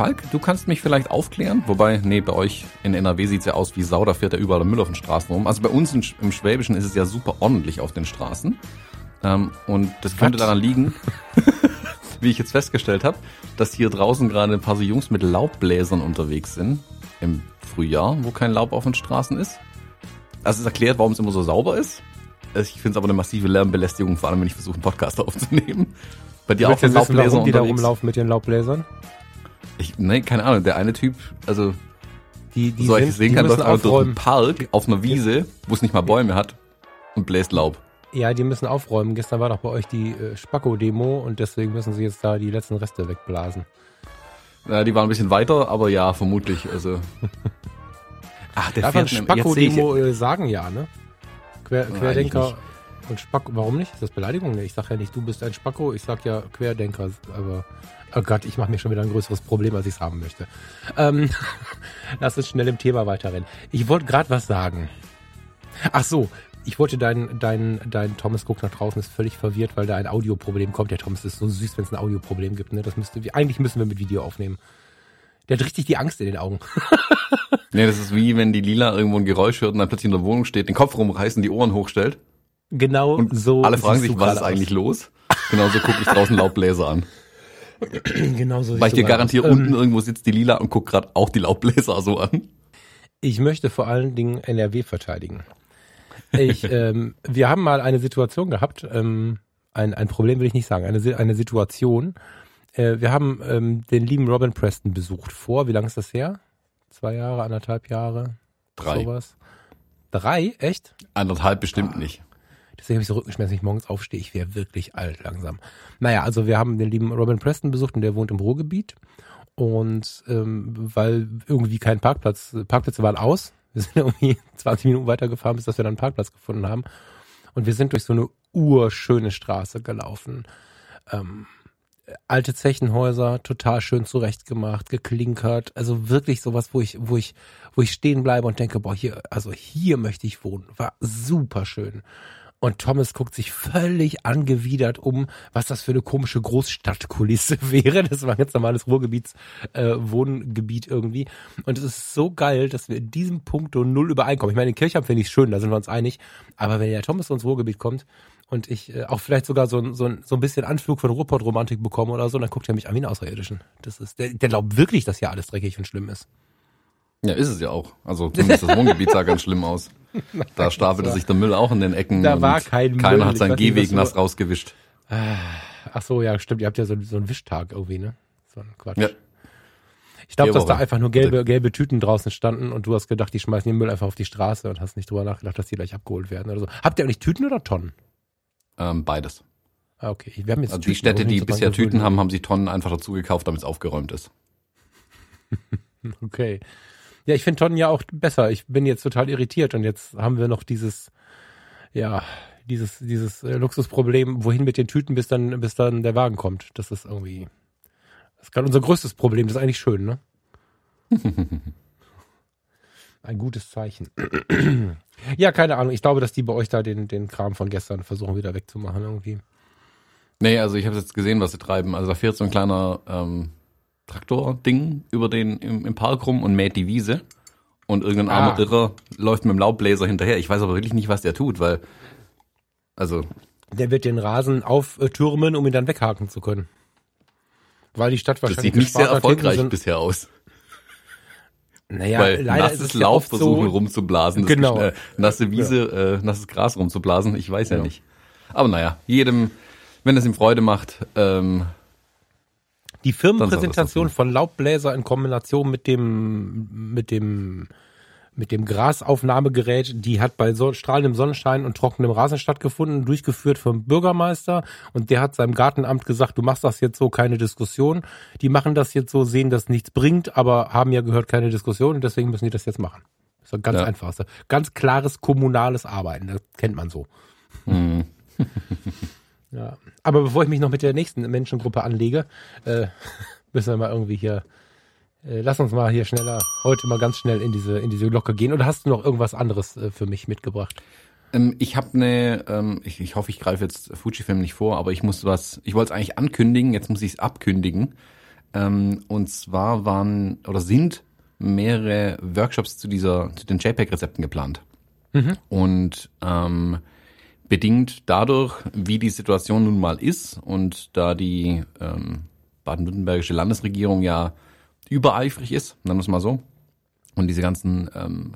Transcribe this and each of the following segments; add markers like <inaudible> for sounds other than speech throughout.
Falk, du kannst mich vielleicht aufklären? Wobei, nee, bei euch in NRW sieht's ja aus wie Sau, da fährt ja überall Müll auf den Straßen rum. Also bei uns im Schwäbischen ist es ja super ordentlich auf den Straßen. Ähm, und das könnte daran liegen, <laughs> wie ich jetzt festgestellt habe, dass hier draußen gerade ein paar so Jungs mit Laubbläsern unterwegs sind im Frühjahr, wo kein Laub auf den Straßen ist. Also es erklärt, warum es immer so sauber ist. Ich finde es aber eine massive Lärmbelästigung, vor allem wenn ich versuche, einen Podcast <laughs> aufzunehmen. Bei dir auch von Laubbläsern warum die da rumlaufen mit den Laubbläsern? Ich, nee, keine Ahnung. Der eine Typ, also die, die so sind, ich sehen kann, läuft einfach durch einen Park auf einer Wiese, wo es nicht mal Bäume hat und bläst Laub. Ja, die müssen aufräumen. Gestern war doch bei euch die äh, Spacko-Demo und deswegen müssen sie jetzt da die letzten Reste wegblasen. Ja, die waren ein bisschen weiter, aber ja, vermutlich. Also. <laughs> Ach, der ja, Spacko-Demo äh, sagen ja, ne? Quer, Querdenker und Spacko. Warum nicht? Ist das Beleidigung? Nee, ich sag ja nicht, du bist ein Spacko, ich sag ja Querdenker, aber. Oh Gott, ich mache mir schon wieder ein größeres Problem, als ich es haben möchte. Ähm, <laughs> lass uns schnell im Thema weiterrennen. Ich wollte gerade was sagen. Ach so, ich wollte dein, dein, dein Thomas guckt nach draußen, ist völlig verwirrt, weil da ein Audioproblem kommt. Der Thomas ist so süß, wenn es ein Audioproblem gibt. Ne? Das müsste, eigentlich müssen wir mit Video aufnehmen. Der hat richtig die Angst in den Augen. <laughs> nee, das ist wie wenn die Lila irgendwo ein Geräusch hört und dann plötzlich in der Wohnung steht, den Kopf rumreißt und die Ohren hochstellt. Genau und so. Alle fragen sich, was ist eigentlich los? Genauso gucke ich draußen <laughs> Laubbläser an. <clears throat> genau so. Weil ich dir garantiere, ähm, unten irgendwo sitzt die Lila und guckt gerade auch die Laubbläser so an. Ich möchte vor allen Dingen NRW verteidigen. Ich, ähm, wir haben mal eine Situation gehabt, ähm, ein, ein Problem will ich nicht sagen, eine, eine Situation. Äh, wir haben ähm, den lieben Robin Preston besucht vor, wie lange ist das her? Zwei Jahre, anderthalb Jahre? Drei. Sowas. Drei? Echt? Anderthalb bestimmt ah. nicht. Deswegen habe ich so Rückenschmerzen, wenn ich morgens aufstehe. Ich wäre wirklich alt langsam. Naja, also wir haben den lieben Robin Preston besucht und der wohnt im Ruhrgebiet. Und ähm, weil irgendwie kein Parkplatz, Parkplätze waren aus, wir sind <laughs> irgendwie 20 Minuten weitergefahren, bis dass wir dann einen Parkplatz gefunden haben. Und wir sind durch so eine urschöne Straße gelaufen. Ähm, alte Zechenhäuser, total schön zurechtgemacht, geklinkert. Also wirklich sowas, wo ich, wo ich, wo ich stehen bleibe und denke, boah, hier, also hier möchte ich wohnen. War super schön. Und Thomas guckt sich völlig angewidert um, was das für eine komische Großstadtkulisse <laughs> wäre. Das war ein ganz normales Ruhrgebiets äh, Wohngebiet irgendwie. Und es ist so geil, dass wir in diesem Punkt null übereinkommen. Ich meine, in Kirchheim finde ich schön, da sind wir uns einig. Aber wenn der Thomas ins Ruhrgebiet kommt und ich äh, auch vielleicht sogar so ein, so, ein, so ein bisschen Anflug von Ruhrpott-Romantik bekomme oder so, dann guckt er mich an wie einen Außerirdischen. Das ist, der, der glaubt wirklich, dass hier alles dreckig und schlimm ist. Ja, ist es ja auch. Also zumindest das Wohngebiet sah ganz schlimm aus. <laughs> Da stapelte sich der Müll auch in den Ecken. Da war kein Keiner Müll. hat seinen Gehweg nass rausgewischt. Ah, ach so, ja, stimmt. Ihr habt ja so, so einen Wischtag irgendwie, ne? So ein Quatsch. Ja. Ich glaube, dass da einfach nur gelbe, gelbe Tüten draußen standen und du hast gedacht, die schmeißen den Müll einfach auf die Straße und hast nicht drüber nachgedacht, dass die gleich abgeholt werden oder so. Habt ihr eigentlich Tüten oder Tonnen? Ähm, beides. Ah, okay. Wir haben jetzt also die Städte, die bisher Tüten haben, haben sie Tonnen einfach dazu gekauft, damit es aufgeräumt ist. <laughs> okay. Ja, ich finde Tonnen ja auch besser. Ich bin jetzt total irritiert und jetzt haben wir noch dieses, ja, dieses, dieses äh, Luxusproblem, wohin mit den Tüten, bis dann, bis dann der Wagen kommt. Das ist irgendwie, das ist gerade unser größtes Problem. Das ist eigentlich schön, ne? <laughs> Ein gutes Zeichen. ja, keine Ahnung. Ich glaube, dass die bei euch da den, den Kram von gestern versuchen wieder wegzumachen irgendwie. Nee, also ich habe jetzt gesehen, was sie treiben. Also da fährt so ein kleiner ähm, Traktor-Ding über den im, im, Park rum und mäht die Wiese. Und irgendein ah. armer Irrer läuft mit dem Laubbläser hinterher. Ich weiß aber wirklich nicht, was der tut, weil, also. Der wird den Rasen auftürmen, um ihn dann weghaken zu können. Weil die Stadt wahrscheinlich. Das sieht nicht sehr erfolgreich bisher aus. Naja, Weil leider nasses ist Laub versuchen so, rumzublasen, genau. Äh, nasse Wiese, ja. äh, nasses Gras rumzublasen, ich weiß ja, ja nicht. Aber naja, jedem, wenn es ihm Freude macht, ähm, die Firmenpräsentation von Laubbläser in Kombination mit dem, mit dem, mit dem Grasaufnahmegerät, die hat bei so, strahlendem Sonnenschein und trockenem Rasen stattgefunden, durchgeführt vom Bürgermeister und der hat seinem Gartenamt gesagt, du machst das jetzt so, keine Diskussion. Die machen das jetzt so, sehen, dass nichts bringt, aber haben ja gehört, keine Diskussion und deswegen müssen die das jetzt machen. So ganz Ja. einfach. So ganz klares kommunales Arbeiten. Das kennt man so. Mhm. <laughs> Ja. Aber bevor ich mich noch mit der nächsten Menschengruppe anlege, äh, <laughs> müssen wir mal irgendwie hier, äh, lass uns mal hier schneller, heute mal ganz schnell in diese, in diese Glocke gehen. Oder hast du noch irgendwas anderes äh, für mich mitgebracht? Ähm, ich habe eine, ähm, ich, ich hoffe, ich greife jetzt Fujifilm nicht vor, aber ich muss was, ich wollte es eigentlich ankündigen, jetzt muss ich es abkündigen. Ähm, und zwar waren oder sind mehrere Workshops zu dieser, zu den JPEG-Rezepten geplant. Und ähm, bedingt dadurch, wie die Situation nun mal ist und da die ähm, baden-württembergische Landesregierung ja übereifrig ist, nennen wir es mal so, und diese ganzen ähm,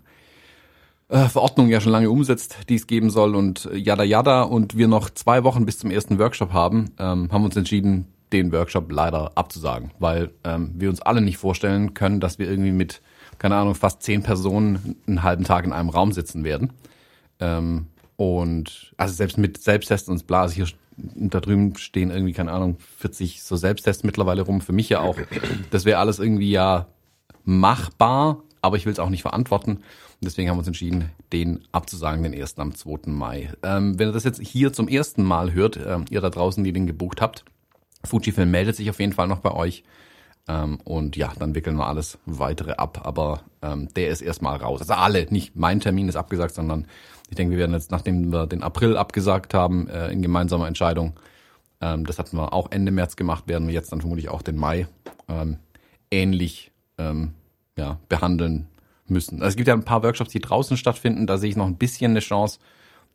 äh, Verordnung ja schon lange umsetzt, die es geben soll und yada yada und wir noch zwei Wochen bis zum ersten Workshop haben, ähm, haben wir uns entschieden, den Workshop leider abzusagen, weil ähm, wir uns alle nicht vorstellen können, dass wir irgendwie mit, keine Ahnung, fast zehn Personen einen halben Tag in einem Raum sitzen werden. Ähm, und also selbst mit Selbsttesten und bla, also hier da drüben stehen irgendwie, keine Ahnung, 40 so Selbsttests mittlerweile rum, für mich ja auch. Das wäre alles irgendwie ja machbar, aber ich will es auch nicht verantworten. Und deswegen haben wir uns entschieden, den abzusagen, den ersten am 2. Mai. Ähm, wenn ihr das jetzt hier zum ersten Mal hört, ähm, ihr da draußen, die den gebucht habt, Fujifilm meldet sich auf jeden Fall noch bei euch. Ähm, und ja, dann wickeln wir alles weitere ab. Aber ähm, der ist erstmal raus. Also alle, nicht mein Termin ist abgesagt, sondern ich denke, wir werden jetzt, nachdem wir den April abgesagt haben, äh, in gemeinsamer Entscheidung, ähm, das hatten wir auch Ende März gemacht, werden wir jetzt dann vermutlich auch den Mai ähm, ähnlich ähm, ja, behandeln müssen. Also es gibt ja ein paar Workshops, die draußen stattfinden. Da sehe ich noch ein bisschen eine Chance,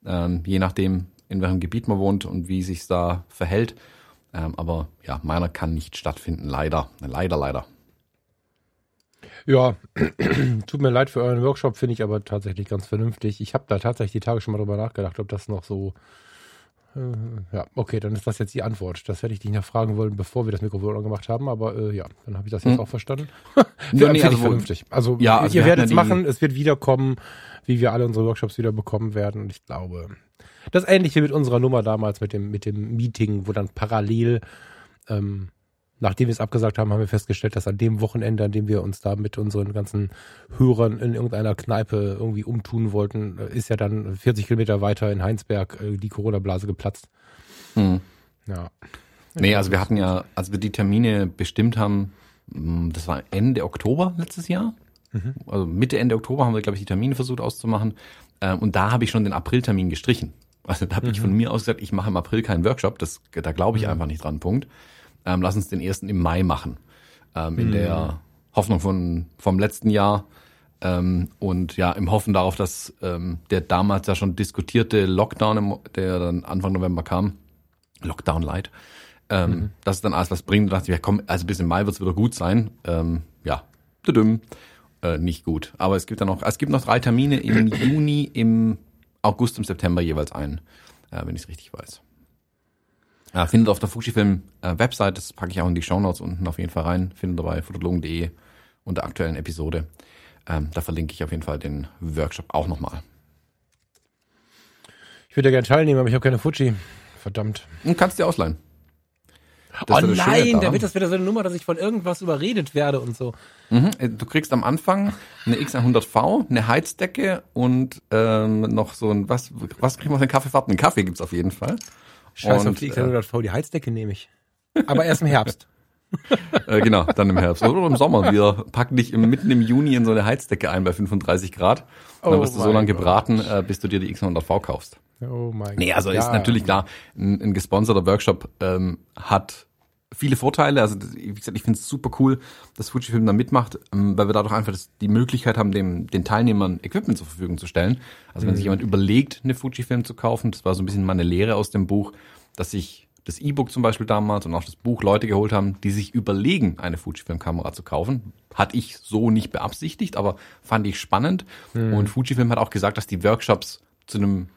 ähm, je nachdem, in welchem Gebiet man wohnt und wie sich da verhält. Ähm, aber ja, meiner kann nicht stattfinden, leider. Leider, leider. Ja, <clears throat> tut mir leid für euren Workshop, finde ich aber tatsächlich ganz vernünftig. Ich habe da tatsächlich die Tage schon mal drüber nachgedacht, ob das noch so. Äh, ja, okay, dann ist das jetzt die Antwort. Das hätte ich dich noch fragen wollen, bevor wir das Mikrofon angemacht haben, aber äh, ja, dann habe ich das jetzt Hm. auch verstanden. Ja, <laughs> Finde nee, also vernünftig. Also, Ja, also ihr werdet es machen, es wird wiederkommen, wie wir alle unsere Workshops wieder bekommen werden. Und ich glaube, das ähnliche mit unserer Nummer damals, mit dem, mit dem Meeting, wo dann parallel ähm, nachdem wir es abgesagt haben, haben wir festgestellt, dass an dem Wochenende, an dem wir uns da mit unseren ganzen Hörern in irgendeiner Kneipe irgendwie umtun wollten, äh, ist ja dann 40 Kilometer weiter in Heinsberg äh, die Corona-Blase geplatzt. Hm. Ja. Nee, also wir hatten ja, als wir die Termine bestimmt haben, mh, das war Ende Oktober letztes Jahr. Also Mitte, Ende Oktober haben wir, glaube ich, die Termine versucht auszumachen. Ähm, Und da habe ich schon den Apriltermin gestrichen. Also da habe ich von mir aus gesagt, ich mache im April keinen Workshop. Das, da glaube ich einfach nicht dran. Punkt. Ähm, lass uns den ersten im Mai machen. Ähm, in der Hoffnung von, vom letzten Jahr. Ähm, und ja, im Hoffen darauf, dass ähm, der damals ja schon diskutierte Lockdown, im, der dann Anfang November kam, Lockdown Light, ähm, dass es dann alles was bringt. Da dachte ich, ja komm, also bis im Mai wird es wieder gut sein. Ähm, ja, düdüm, äh, nicht gut. Aber es gibt dann noch, es gibt noch drei Termine im <clears throat> Juni, im August, im September jeweils ein, äh, wenn ich es richtig weiß. Äh, findet auf der Fujifilm äh, das packe ich auch in die Shownotes unten auf jeden Fall rein, findet ihr bei fotologen.de unter aktuellen Episode. Ähm, da verlinke ich auf jeden Fall den Workshop auch nochmal. Ich würde ja gerne teilnehmen, aber ich habe keine Fuji. Verdammt. Und kannst dir ausleihen. Das oh das nein, da wird das wieder so eine Nummer, dass ich von irgendwas überredet werde und so. Mhm. äh, Du kriegst am Anfang eine X100V, eine Heizdecke und ähm, noch so ein, was, was kriegen wir für einen Kaffeefahrt? Einen Kaffee gibt's auf jeden Fall. Scheiß Und, auf die X100V, die Heizdecke nehme ich. Aber erst im Herbst. <laughs> Äh, genau, dann im Herbst oder im Sommer. Wir packen dich im, mitten im Juni in so eine Heizdecke ein bei 35 Grad. Und dann Oh wirst du so lange Gott. gebraten, äh, bis du dir die X100V kaufst. Oh mein Nee, also Gott. ist natürlich klar, ein, ein gesponserter Workshop ähm, hat viele Vorteile. Also wie gesagt, ich finde es super cool, dass Fujifilm da mitmacht, ähm, weil wir dadurch einfach die Möglichkeit haben, dem, den Teilnehmern Equipment zur Verfügung zu stellen. Also wenn sich jemand überlegt, eine Fujifilm zu kaufen, das war so ein bisschen meine Lehre aus dem Buch, dass sich das E-Book zum Beispiel damals und auch das Buch Leute geholt haben, die sich überlegen, eine Fujifilm-Kamera zu kaufen. Hatte ich so nicht beabsichtigt, aber fand ich spannend. Und Fujifilm hat auch gesagt, dass die Workshops zu einem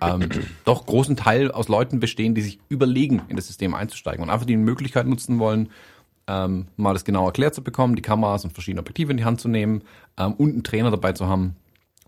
ähm, doch großen Teil aus Leuten bestehen, die sich überlegen, in das System einzusteigen und einfach die Möglichkeit nutzen wollen, ähm, mal das genau erklärt zu bekommen, die Kameras und verschiedene Objektive in die Hand zu nehmen ähm, und einen Trainer dabei zu haben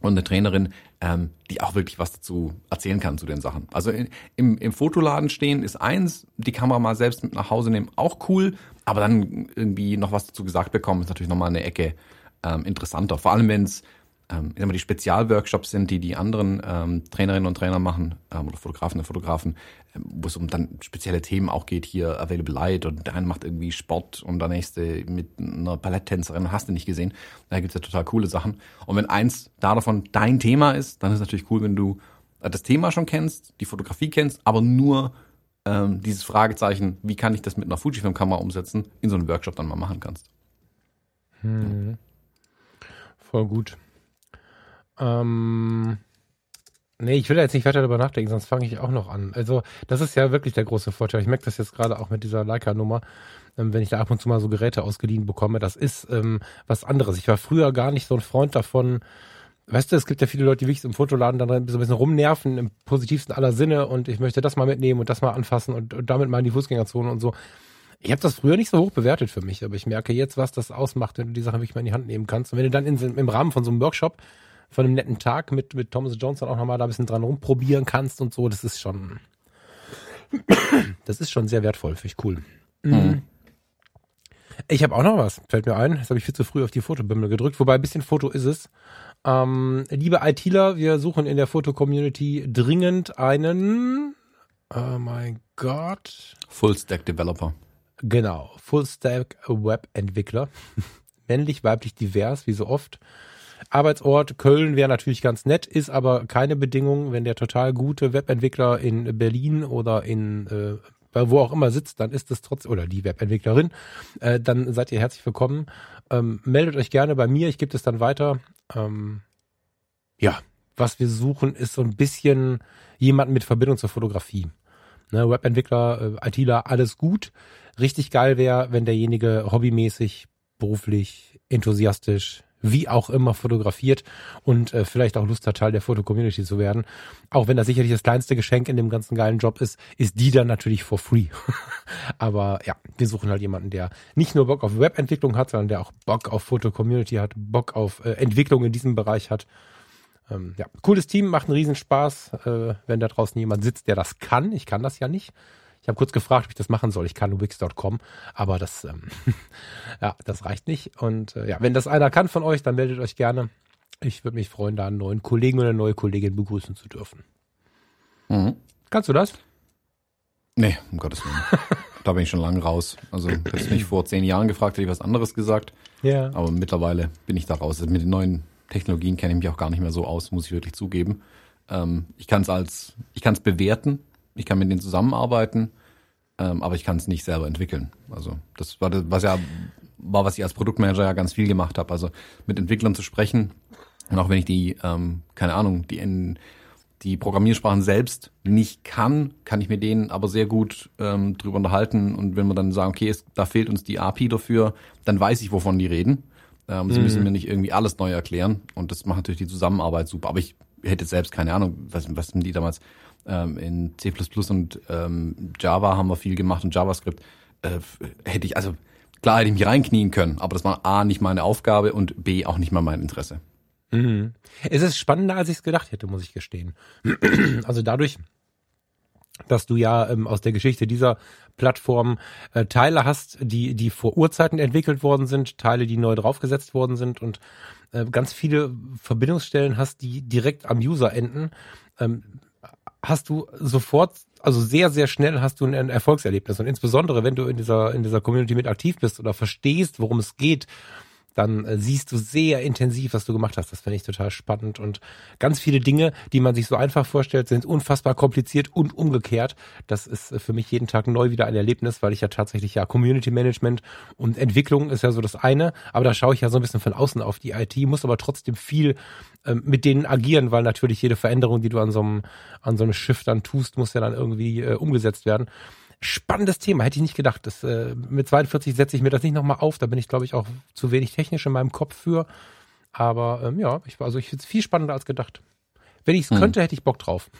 und eine Trainerin, ähm, die auch wirklich was dazu erzählen kann zu den Sachen. Also in, im, im Fotoladen stehen ist eins, die Kamera mal selbst mit nach Hause nehmen, auch cool, aber dann irgendwie noch was dazu gesagt bekommen, ist natürlich nochmal eine Ecke ähm, interessanter. Vor allem, wenn es ähm, immer die Spezialworkshops sind, die die anderen ähm, Trainerinnen und Trainer machen ähm, oder Fotografen und Fotografen, ähm, wo es um dann spezielle Themen auch geht, hier Available Light und der eine macht irgendwie Sport und der nächste mit einer Balletttänzerin, hast du nicht gesehen. Da gibt's ja total coole Sachen. Und wenn eins da davon dein Thema ist, dann ist es natürlich cool, wenn du äh, das Thema schon kennst, die Fotografie kennst, aber nur ähm, dieses Fragezeichen, wie kann ich das mit einer Fujifilm-Kamera umsetzen, in so einem Workshop dann mal machen kannst. Hm. Voll gut. Ähm, nee, ich will jetzt nicht weiter darüber nachdenken, sonst fange ich auch noch an. Also, das ist ja wirklich der große Vorteil. Ich merke das jetzt gerade auch mit dieser Leica-Nummer, ähm, wenn ich da ab und zu mal so Geräte ausgeliehen bekomme. Das ist ähm, was anderes. Ich war früher gar nicht so ein Freund davon. Weißt du, es gibt ja viele Leute, die wirklich im Fotoladen dann so ein bisschen rumnerven, im positivsten aller Sinne und ich möchte das mal mitnehmen und das mal anfassen und, und damit mal in die Fußgängerzone und so. Ich habe das früher nicht so hoch bewertet für mich, aber ich merke jetzt, was das ausmacht, wenn du die Sachen wirklich mal in die Hand nehmen kannst. Und wenn du dann in, im Rahmen von so einem Workshop von einem netten Tag mit, mit Thomas Johnson auch nochmal da ein bisschen dran rumprobieren kannst und so. Das ist schon, das ist schon sehr wertvoll, finde ich cool. Mhm. Ich habe auch noch was, fällt mir ein. Jetzt habe ich viel zu früh auf die Fotobimmel gedrückt, wobei ein bisschen Foto ist es. Ähm, liebe ITler, wir suchen in der Foto-Community dringend einen, oh mein Gott. Full-Stack Developer. Genau, Full-Stack Web-Entwickler. <laughs> Männlich, weiblich, divers, wie so oft. Arbeitsort Köln wäre natürlich ganz nett, ist aber keine Bedingung, wenn der total gute Webentwickler in Berlin oder in äh, wo auch immer sitzt, dann ist es trotzdem, oder die Webentwicklerin, äh, dann seid ihr herzlich willkommen. Ähm, meldet euch gerne bei mir, ich gebe es dann weiter. Ähm, ja, was wir suchen, ist so ein bisschen jemanden mit Verbindung zur Fotografie. Ne, Webentwickler, äh, ITler, alles gut. Richtig geil wäre, wenn derjenige hobbymäßig, beruflich, enthusiastisch, wie auch immer fotografiert und äh, vielleicht auch Lust hat, Teil der Foto-Community zu werden. Auch wenn das sicherlich das kleinste Geschenk in dem ganzen geilen Job ist, ist die dann natürlich for free. <laughs> Aber ja, wir suchen halt jemanden, der nicht nur Bock auf Webentwicklung hat, sondern der auch Bock auf Foto-Community hat, Bock auf äh, Entwicklung in diesem Bereich hat. Ähm, ja, cooles Team, macht einen Riesenspaß, äh, wenn da draußen jemand sitzt, der das kann. Ich kann das ja nicht. Ich habe kurz gefragt, ob ich das machen soll. Ich kann Wix.com, aber das, ähm, <laughs> ja, das reicht nicht. Und äh, ja, wenn das einer kann von euch, dann meldet euch gerne. Ich würde mich freuen, da einen neuen Kollegen oder eine neue Kollegin begrüßen zu dürfen. Mhm. Kannst du das? Nee, um Gottes Willen. <laughs> da bin ich schon lange raus. Also, hättest mich vor zehn Jahren gefragt, hätte ich was anderes gesagt. Ja. Aber mittlerweile bin ich da raus. Also mit den neuen Technologien kenne ich mich auch gar nicht mehr so aus, muss ich wirklich zugeben. Ähm, ich kann es als, ich kann es bewerten, ich kann mit denen zusammenarbeiten, ähm, aber ich kann es nicht selber entwickeln. Also das war das, was ja war, was ich als Produktmanager ja ganz viel gemacht habe. Also mit Entwicklern zu sprechen und auch wenn ich die, ähm, keine Ahnung, die in die Programmiersprachen selbst nicht kann, kann ich mit denen aber sehr gut ähm, drüber unterhalten. Und wenn wir dann sagen, okay, es, da fehlt uns die API dafür, dann weiß ich, wovon die reden. Ähm, sie mhm. müssen mir nicht irgendwie alles neu erklären. Und das macht natürlich die Zusammenarbeit super. Aber ich hätte selbst keine Ahnung, was, was sind die damals ähm, in C++ und ähm, Java haben wir viel gemacht und JavaScript. Äh, hätte ich, also klar hätte ich mich reinknien können, aber das war A, nicht meine Aufgabe und B, auch nicht mal mein Interesse. Mhm. Es ist spannender, als ich es gedacht hätte, muss ich gestehen. <clears throat> also dadurch, dass du ja ähm, aus der Geschichte dieser Plattform äh, Teile hast, die, die vor Urzeiten entwickelt worden sind, Teile, die neu draufgesetzt worden sind und äh, ganz viele Verbindungsstellen hast, die direkt am User enden. Ähm, hast du sofort, also sehr, sehr schnell hast du ein Erfolgserlebnis. Und insbesondere, wenn du in dieser, in dieser Community mit aktiv bist oder verstehst, worum es geht, dann äh, siehst du sehr intensiv, was du gemacht hast. Das finde ich total spannend. Und ganz viele Dinge, die man sich so einfach vorstellt, sind unfassbar kompliziert und umgekehrt. Das ist äh, für mich jeden Tag neu wieder ein Erlebnis, weil ich ja tatsächlich ja Community Management und Entwicklung ist ja so das eine. Aber da schaue ich ja so ein bisschen von außen auf die IT, muss aber trotzdem viel ähm, mit denen agieren, weil natürlich jede Veränderung, die du an so einem, an so einem Schiff dann tust, muss ja dann irgendwie äh, umgesetzt werden spannendes Thema, hätte ich nicht gedacht. Das, äh, mit 42 setze ich mir das nicht nochmal auf, da bin ich, glaube ich, auch zu wenig technisch in meinem Kopf für. Aber ähm, ja, ich, also ich finde es viel spannender als gedacht. Wenn ich es hm. könnte, hätte ich Bock drauf.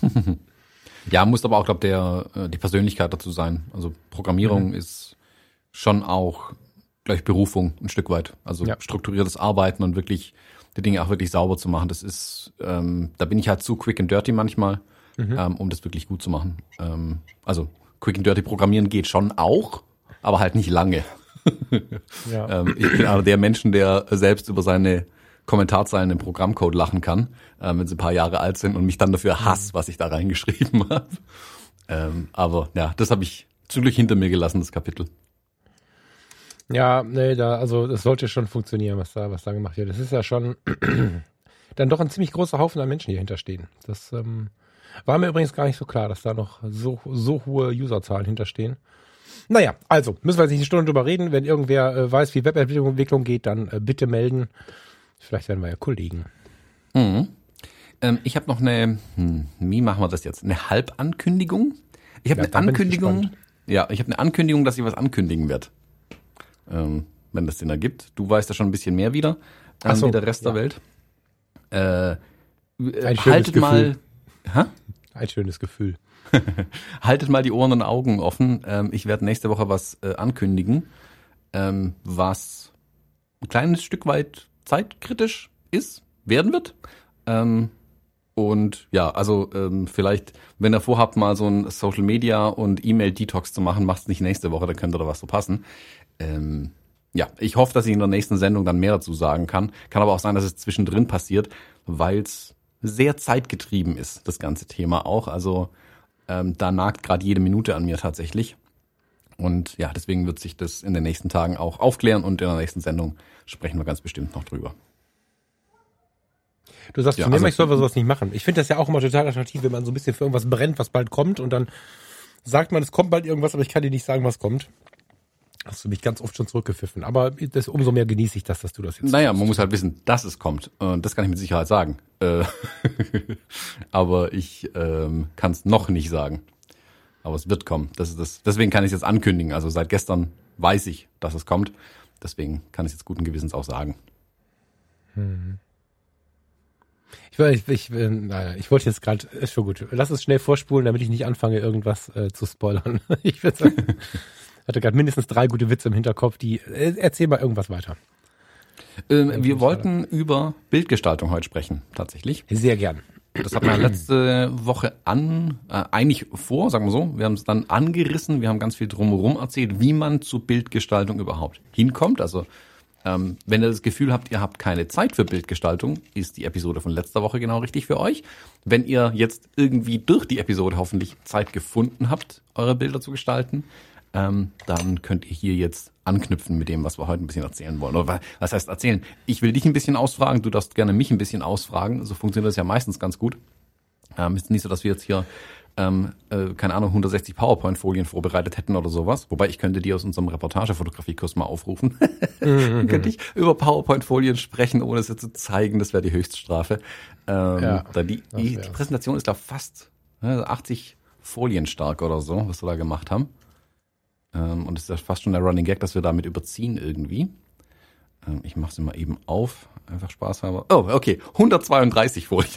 <laughs> ja, muss aber auch, glaube der äh, die Persönlichkeit dazu sein. Also Programmierung mhm. ist schon auch gleich Berufung ein Stück weit. Also ja. strukturiertes Arbeiten und wirklich die Dinge auch wirklich sauber zu machen. Das ist, ähm, da bin ich halt zu quick and dirty manchmal, mhm. ähm, um das wirklich gut zu machen. Ähm, also Quick and Dirty programmieren geht schon auch, aber halt nicht lange. ja. <laughs> ähm, ich bin einer der Menschen, der selbst über seine Kommentarzeilen im Programmcode lachen kann, äh, wenn sie ein paar Jahre alt sind und mich dann dafür hass, was ich da reingeschrieben <laughs> habe. Ähm, aber ja, das habe ich zum Glück hinter mir gelassen, das Kapitel. Ja, nee, da, also das sollte schon funktionieren, was da, was da gemacht wird. Das ist ja schon <clears throat> dann doch ein ziemlich großer Haufen an Menschen, die hinterstehen. Das ähm, war mir übrigens gar nicht so klar, dass da noch so, so hohe Userzahlen hinterstehen. Naja, also, müssen wir jetzt nicht eine Stunde drüber reden. Wenn irgendwer äh, weiß, wie Webentwicklung geht, dann äh, bitte melden. Vielleicht werden wir ja Kollegen. Mhm. Ähm, ich habe noch eine, hm, wie machen wir das jetzt? Eine Halbankündigung? Ich habe Ja, eine da ich Ankündigung. gespannt. ja, ich habe eine Ankündigung, dass ich was ankündigen werde. Ähm, wenn das Sinn ergibt. Du weißt ja schon ein bisschen mehr wieder, ähm, Ach so, wie der Rest ja. der Welt. Äh, haltet mal, Hä? Ein schönes Gefühl. <laughs> haltet mal die Ohren und Augen offen. Ähm, ich werde nächste Woche was äh, ankündigen, ähm, was ein kleines Stück weit zeitkritisch ist, werden wird. Ähm, und ja, also vielleicht, wenn ihr vorhabt, mal so ein Social Media und E-Mail-Detox zu machen, macht's nicht nächste Woche, da könnte da was so passen. Ähm, ja, ich hoffe, dass ich in der nächsten Sendung dann mehr dazu sagen kann. Kann aber auch sein, dass es zwischendrin passiert, weil es sehr zeitgetrieben ist, das ganze Thema auch. Also ähm, da nagt gerade jede Minute an mir tatsächlich. Und ja, deswegen wird sich das in den nächsten Tagen auch aufklären und in der nächsten Sendung sprechen wir ganz bestimmt noch drüber. Du sagst Ja, zu mir, also- ich soll sowas nicht machen. Ich finde das ja auch immer total attraktiv, wenn man so ein bisschen für irgendwas brennt, was bald kommt und dann sagt man, es kommt bald irgendwas, aber ich kann dir nicht sagen, was kommt. Hast du mich ganz oft schon zurückgepfiffen. Aber das, umso mehr genieße ich das, dass du das jetzt Naja, man muss halt wissen, dass es kommt. Und das kann ich mit Sicherheit sagen. Äh, <laughs> aber ich ähm, kann es noch nicht sagen. Aber es wird kommen. Das ist das. Deswegen kann ich es jetzt ankündigen. Also seit gestern weiß ich, dass es kommt. Deswegen kann ich es jetzt guten Gewissens auch sagen. Ich, will- ich, ich, äh, naja, ich wollte jetzt gerade, ist schon gut. Lass es schnell vorspulen, damit ich nicht anfange, irgendwas äh, zu spoilern. <laughs> Ich würde sagen, hatte gerade mindestens drei gute Witze im Hinterkopf, die äh, erzähl mal irgendwas weiter. Ähm, wir wollten über Bildgestaltung heute sprechen, tatsächlich. Sehr gern. Das hat man letzte Woche an, äh, eigentlich vor, sagen wir so. Wir haben es dann angerissen, wir haben ganz viel drumherum erzählt, wie man zur Bildgestaltung überhaupt hinkommt. Also ähm, wenn ihr das Gefühl habt, ihr habt keine Zeit für Bildgestaltung, ist die Episode von letzter Woche genau richtig für euch. Wenn ihr jetzt irgendwie durch die Episode hoffentlich Zeit gefunden habt, eure Bilder zu gestalten, ähm, dann könnt ihr hier jetzt anknüpfen mit dem, was wir heute ein bisschen erzählen wollen. Oder wa- was heißt erzählen? Ich will dich ein bisschen ausfragen, du darfst gerne mich ein bisschen ausfragen. So funktioniert das ja meistens ganz gut. Ähm, ist nicht so, dass wir jetzt hier, ähm, äh, keine Ahnung, 160 PowerPoint-Folien vorbereitet hätten oder sowas. Wobei ich könnte die aus unserem Reportagefotografiekurs mal aufrufen. Dann <laughs> könnte ich über PowerPoint-Folien sprechen, ohne es jetzt zu zeigen. Das wäre die Höchststrafe. Ähm, Ja, da die, die, die. Präsentation ist da fast äh, 80 Folien stark oder so, was wir da gemacht haben. Ähm, und es ist ja fast schon der Running Gag, dass wir damit überziehen irgendwie. Ähm, ich mache sie mal eben auf. Einfach Spaß haben. Oh, okay. 132 Folien.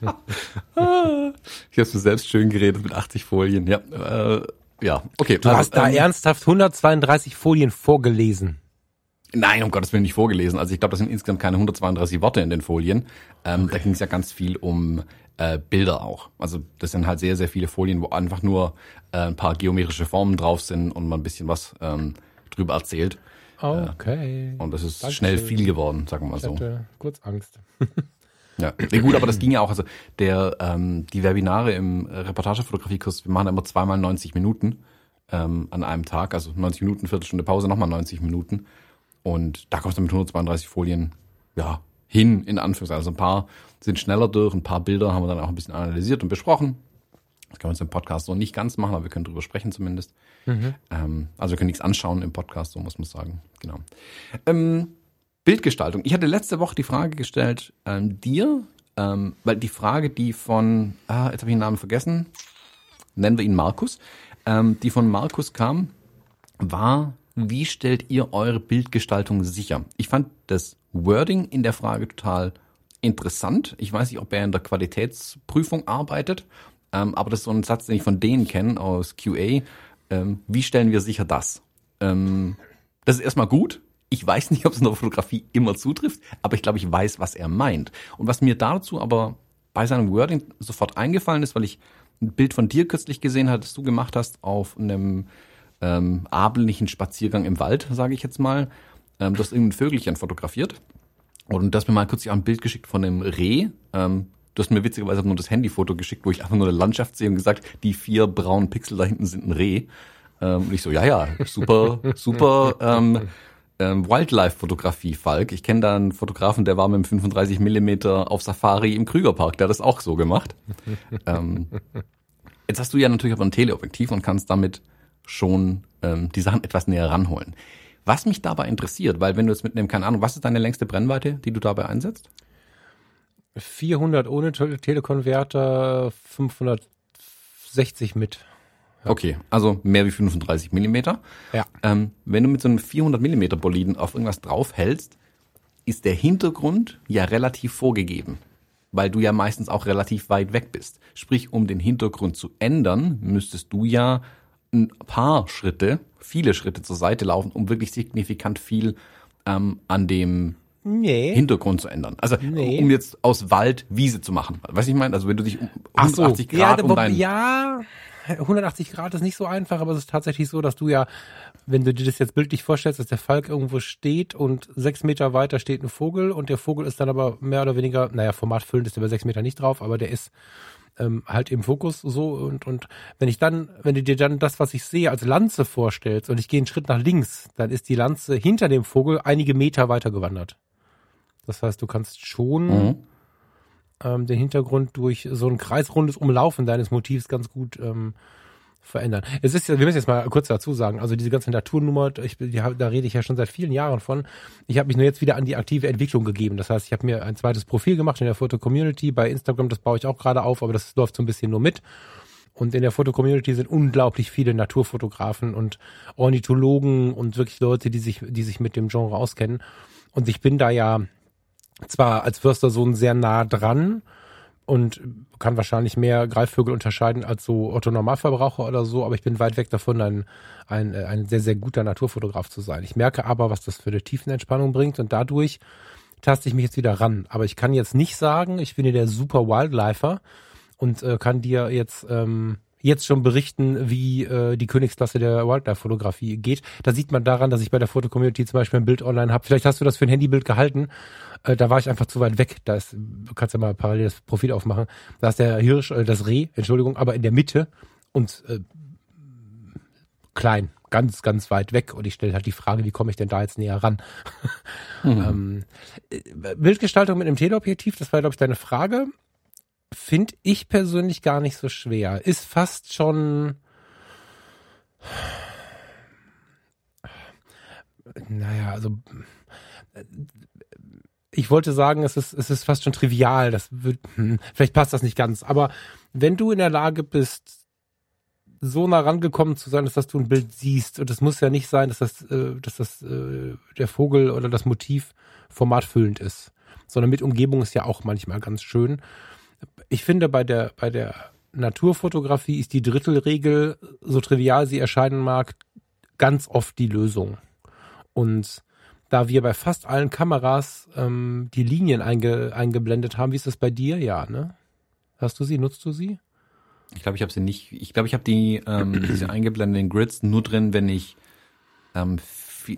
ich <laughs> habe mir selbst schön geredet mit 80 Folien. Ja, äh, ja. okay. Du hast da ähm, ernsthaft 132 Folien vorgelesen. Nein, um Gottes Willen nicht vorgelesen. Also ich glaube, das sind insgesamt keine 132 Worte in den Folien. Ähm, Da ging es ja ganz viel um äh, Bilder auch. Also das sind halt sehr, sehr viele Folien, wo einfach nur äh, ein paar geometrische Formen drauf sind und man ein bisschen was ähm, drüber erzählt. Okay. Und das ist Dankeschön. schnell viel geworden, sagen wir mal Ich so. hatte kurz Angst. <laughs> Ja, nee, gut, aber das ging ja auch. Also der ähm, die Webinare im äh, Reportagefotografiekurs, wir machen immer zweimal 90 Minuten ähm, an einem Tag, also 90 Minuten, Viertelstunde Pause, nochmal 90 Minuten. Und da kommst du mit 132 Folien ja hin, in Anführungszeichen. Also ein paar sind schneller durch, ein paar Bilder haben wir dann auch ein bisschen analysiert und besprochen. Das können wir uns im Podcast so nicht ganz machen, aber wir können drüber sprechen zumindest. Ähm, also wir können nichts anschauen im Podcast, so muss man sagen. Genau. Ähm, Bildgestaltung. Ich hatte letzte Woche die Frage gestellt ähm, dir, ähm, weil die Frage, die von, ah, jetzt habe ich den Namen vergessen, nennen wir ihn Markus, ähm, die von Markus kam, war, wie stellt ihr eure Bildgestaltung sicher? Ich fand das Wording in der Frage total interessant. Ich weiß nicht, ob er in der Qualitätsprüfung arbeitet, ähm, aber das ist so ein Satz, den ich von denen kenne aus QA. Ähm, wie stellen wir sicher das? Ähm, das ist erstmal gut. Ich weiß nicht, ob es in der Fotografie immer zutrifft, aber ich glaube, ich weiß, was er meint. Und was mir dazu aber bei seinem Wording sofort eingefallen ist, weil ich ein Bild von dir kürzlich gesehen habe, das du gemacht hast auf einem ähm, abendlichen Spaziergang im Wald, sage ich jetzt mal. ähm, du hast irgendein Vögelchen fotografiert und du hast mir mal kurz ein Bild geschickt von einem Reh. Ähm, du hast mir witzigerweise nur das Handyfoto geschickt, wo ich einfach nur eine Landschaft sehe und gesagt, die vier braunen Pixel da hinten sind ein Reh. Ähm, und ich so, ja, ja, super, <laughs> super ähm, ähm, Wildlife-Fotografie, Falk. Ich kenne da einen Fotografen, der war mit dem 35 Millimeter auf Safari im Krügerpark, der hat das auch so gemacht. ähm, jetzt hast du ja natürlich aber ein Teleobjektiv und kannst damit schon ähm, die Sachen etwas näher ranholen. Was mich dabei interessiert, weil wenn du jetzt mitnehmen, keine Ahnung, was ist deine längste Brennweite, die du dabei einsetzt? 400 ohne Telekonverter, 560 mit. Okay, also mehr wie 35 Millimeter. Ja. Ähm, wenn du mit so einem 400 Millimeter Boliden auf irgendwas draufhältst, ist der Hintergrund ja relativ vorgegeben, weil du ja meistens auch relativ weit weg bist. Sprich, um den Hintergrund zu ändern, müsstest du ja ein paar Schritte, viele Schritte zur Seite laufen, um wirklich signifikant viel ähm, an dem Nee. Hintergrund zu ändern. Also Nee. um jetzt aus Wald Wiese zu machen. Weißt du, ich meine? Also wenn du dich um Ach so. 180 Grad ja, um wo- dein ja, 180 Grad ist nicht so einfach, aber es ist tatsächlich so, dass du ja, wenn du dir das jetzt bildlich vorstellst, dass der Falk irgendwo steht und sechs Meter weiter steht ein Vogel und der Vogel ist dann aber mehr oder weniger, naja, formatfüllend ist bei sechs Meter nicht drauf, aber der ist ähm, halt im Fokus so und und wenn ich dann, wenn du dir dann das, was ich sehe, als Lanze vorstellst und ich gehe einen Schritt nach links, dann ist die Lanze hinter dem Vogel einige Meter weiter gewandert. Das heißt, du kannst schon Mhm. ähm, den Hintergrund durch so ein kreisrundes Umlaufen deines Motivs ganz gut ähm, verändern. Es ist ja, wir müssen jetzt mal kurz dazu sagen, also diese ganze Naturnummer, ich, die, da rede ich ja schon seit vielen Jahren von. Ich habe mich nur jetzt wieder an die aktive Entwicklung gegeben. Das heißt, ich habe mir ein zweites Profil gemacht in der Foto-Community. Bei Instagram, das baue ich auch gerade auf, aber das läuft so ein bisschen nur mit. Und in der Foto-Community sind unglaublich viele Naturfotografen und Ornithologen und wirklich Leute, die sich, die sich mit dem Genre auskennen. Und ich bin da ja zwar als Förstersohn sehr nah dran und kann wahrscheinlich mehr Greifvögel unterscheiden als so Otto Normalverbraucher oder so, aber ich bin weit weg davon, ein, ein, äh, ein sehr, sehr guter Naturfotograf zu sein. Ich merke aber, was das für eine Tiefenentspannung bringt und dadurch taste ich mich jetzt wieder ran. Aber ich kann jetzt nicht sagen, ich bin hier der super Wildlifer und äh, kann dir jetzt ähm, jetzt schon berichten, wie äh, die Königsklasse der Wildlife-Fotografie geht. Da sieht man daran, dass ich bei der Fotocommunity zum Beispiel ein Bild online habe. Vielleicht hast du das für ein Handybild gehalten. Äh, da war ich einfach zu weit weg. Da ist, du kannst ja mal parallel das Profil aufmachen. Da ist der Hirsch, äh, das Reh, Entschuldigung, aber in der Mitte und äh, klein, ganz, ganz weit weg. Und ich stelle halt die Frage, wie komme ich denn da jetzt näher ran? <laughs> ähm, äh, Bildgestaltung mit einem Teleobjektiv, das war, glaube ich, deine Frage. Finde ich persönlich gar nicht so schwer. Ist fast schon. <sighs> Naja, also. Ich wollte sagen, es ist, es ist fast schon trivial. Das wird, hm, vielleicht passt das nicht ganz. Aber wenn du in der Lage bist, so nah rangekommen zu sein, dass, dass du ein Bild siehst, und es muss ja nicht sein, dass das, äh, dass das äh, der Vogel oder das Motiv formatfüllend ist, sondern mit Umgebung ist ja auch manchmal ganz schön ich finde, bei der, bei der Naturfotografie ist die Drittelregel, so trivial sie erscheinen mag, ganz oft die Lösung. Und da wir bei fast allen Kameras ähm, die Linien einge, eingeblendet haben, wie ist das bei dir? Ja, ne? Hast du sie? Nutzt du sie? Ich glaube, ich habe sie nicht. Ich glaube, ich habe die ähm, <clears throat> diese eingeblendeten Grids nur drin, wenn ich ähm,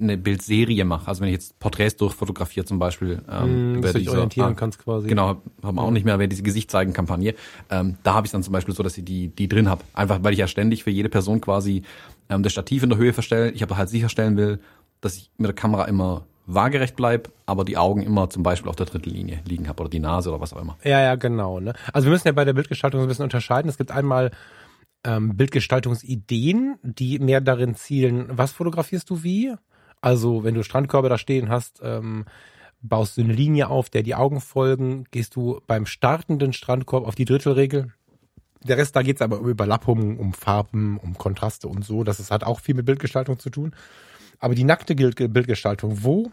eine Bildserie mache. Also wenn ich jetzt Porträts durchfotografiere zum Beispiel. Ähm, Hm, dass du dich orientieren ah, kannst quasi. Genau, haben auch nicht mehr, wer diese Gesicht zeigen Kampagne. Ähm, da habe ich dann zum Beispiel so, dass ich die, die drin habe. Einfach weil ich ja ständig für jede Person quasi ähm, das Stativ in der Höhe verstelle. Ich aber halt sicherstellen will, dass ich mit der Kamera immer waagerecht bleib, aber die Augen immer zum Beispiel auf der Drittellinie liegen habe oder die Nase oder was auch immer. Ja, ja, genau. Ne? Also wir müssen ja bei der Bildgestaltung so ein bisschen unterscheiden. Es gibt einmal ähm, Bildgestaltungsideen, die mehr darin zielen, was fotografierst du wie? Also wenn du Strandkörbe da stehen hast, ähm, baust du eine Linie auf, der die Augen folgen, gehst du beim startenden Strandkorb auf die Drittelregel. Der Rest, da geht's aber um Überlappungen, um Farben, um Kontraste und so. Das ist, hat auch viel mit Bildgestaltung zu tun. Aber die nackte Bildgestaltung, wo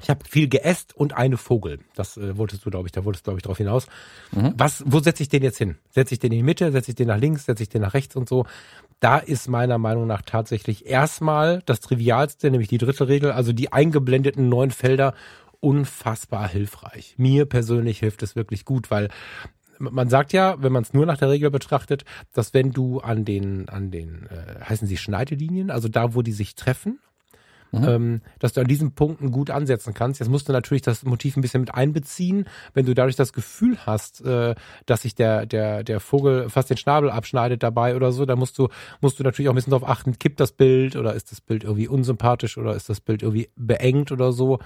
ich habe viel geäst und eine Vogel. Das äh, wolltest du, glaube ich, da wolltest du, glaube ich, drauf hinaus. Was, wo setze ich den jetzt hin? Setze ich den in die Mitte, setze ich den nach links, setze ich den nach rechts und so? Da ist meiner Meinung nach tatsächlich erstmal das Trivialste, nämlich die dritte Regel, also die eingeblendeten neun Felder, unfassbar hilfreich. Mir persönlich hilft es wirklich gut, weil man sagt ja, wenn man es nur nach der Regel betrachtet, dass wenn du an den, an den, äh, heißen sie Schneidelinien, also da, wo die sich treffen, mhm. ähm, dass du an diesen Punkten gut ansetzen kannst. Jetzt musst du natürlich das Motiv ein bisschen mit einbeziehen. Wenn du dadurch das Gefühl hast, äh, dass sich der, der, der Vogel fast den Schnabel abschneidet dabei oder so, dann musst du, musst du natürlich auch ein bisschen darauf achten, kippt das Bild oder ist das Bild irgendwie unsympathisch oder ist das Bild irgendwie beengt oder so.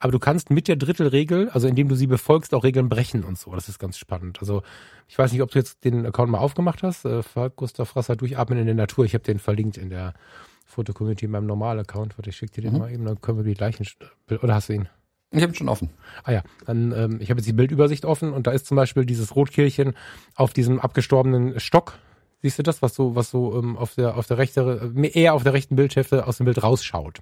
Aber du kannst mit der Drittelregel, also indem du sie befolgst, auch Regeln brechen und so. Das ist ganz spannend. Also ich weiß nicht, ob du jetzt den Account mal aufgemacht hast. Äh, Gustav Frasser durchatmen in der Natur. Ich habe den verlinkt in der Foto-Community in meinem normalen Account. Warte, ich schicke dir den mhm. mal eben, dann können wir die gleichen. Oder hast du ihn? Ich habe ihn schon offen. Ah ja, dann ähm, ich habe jetzt die Bildübersicht offen und da ist zum Beispiel dieses Rotkehlchen auf diesem abgestorbenen Stock. Siehst du das, was so, was so ähm, auf der auf der rechten, eher auf der rechten Bildhälfte aus dem Bild rausschaut?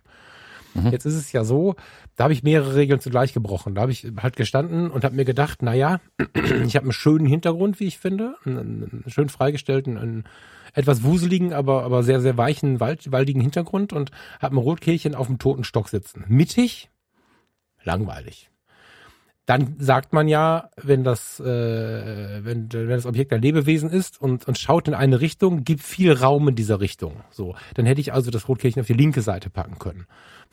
Mhm. Jetzt ist es ja so, da habe ich mehrere Regeln zugleich gebrochen. Da habe ich halt gestanden und habe mir gedacht, na ja, <clears throat> ich habe einen schönen Hintergrund, wie ich finde, einen, schön freigestellten, einen etwas wuseligen, aber aber sehr sehr weichen Wald, waldigen Hintergrund und habe ein Rotkehlchen auf dem toten Stock sitzen. Mittig, langweilig dann sagt man ja, wenn das, äh, wenn, wenn das Objekt ein Lebewesen ist und, und schaut in eine Richtung, gibt viel Raum in dieser Richtung. So, dann hätte ich also das Rotkehlchen auf die linke Seite packen können.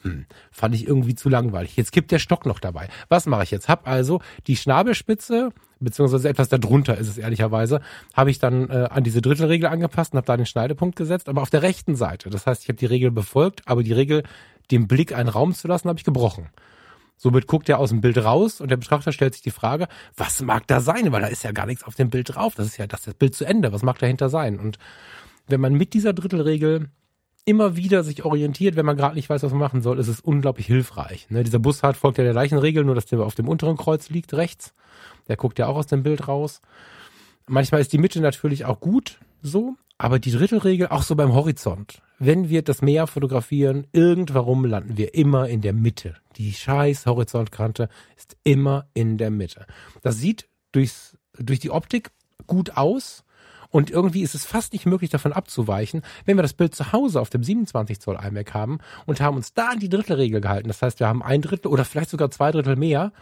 Hm, fand ich irgendwie zu langweilig. Jetzt gibt der Stock noch dabei. Was mache ich jetzt? Hab also die Schnabelspitze, beziehungsweise etwas darunter ist es ehrlicherweise, habe ich dann äh, an diese Drittelregel angepasst und habe da den Schneidepunkt gesetzt, aber auf der rechten Seite. Das heißt, ich habe die Regel befolgt, aber die Regel, dem Blick einen Raum zu lassen, habe ich gebrochen. Somit guckt er aus dem Bild raus und der Betrachter stellt sich die Frage, was mag da sein? Weil da ist ja gar nichts auf dem Bild drauf. Das ist ja das, das Bild zu Ende. Was mag dahinter sein? Und wenn man mit dieser Drittelregel immer wieder sich orientiert, wenn man gerade nicht weiß, was man machen soll, ist es unglaublich hilfreich. Ne, dieser Bussard folgt ja der gleichen Regel, nur dass der auf dem unteren Kreuz liegt, rechts. Der guckt ja auch aus dem Bild raus. Manchmal ist die Mitte natürlich auch gut so, aber die Drittelregel auch so beim Horizont. Wenn wir das Meer fotografieren, irgendwarum landen wir immer in der Mitte. Die scheiß Horizontkante ist immer in der Mitte. Das sieht durchs, durch die Optik gut aus. Und irgendwie ist es fast nicht möglich, davon abzuweichen, wenn wir das Bild zu Hause auf dem 27 Zoll iMac haben und haben uns da an die Drittelregel gehalten. Das heißt, wir haben ein Drittel oder vielleicht sogar zwei Drittel mehr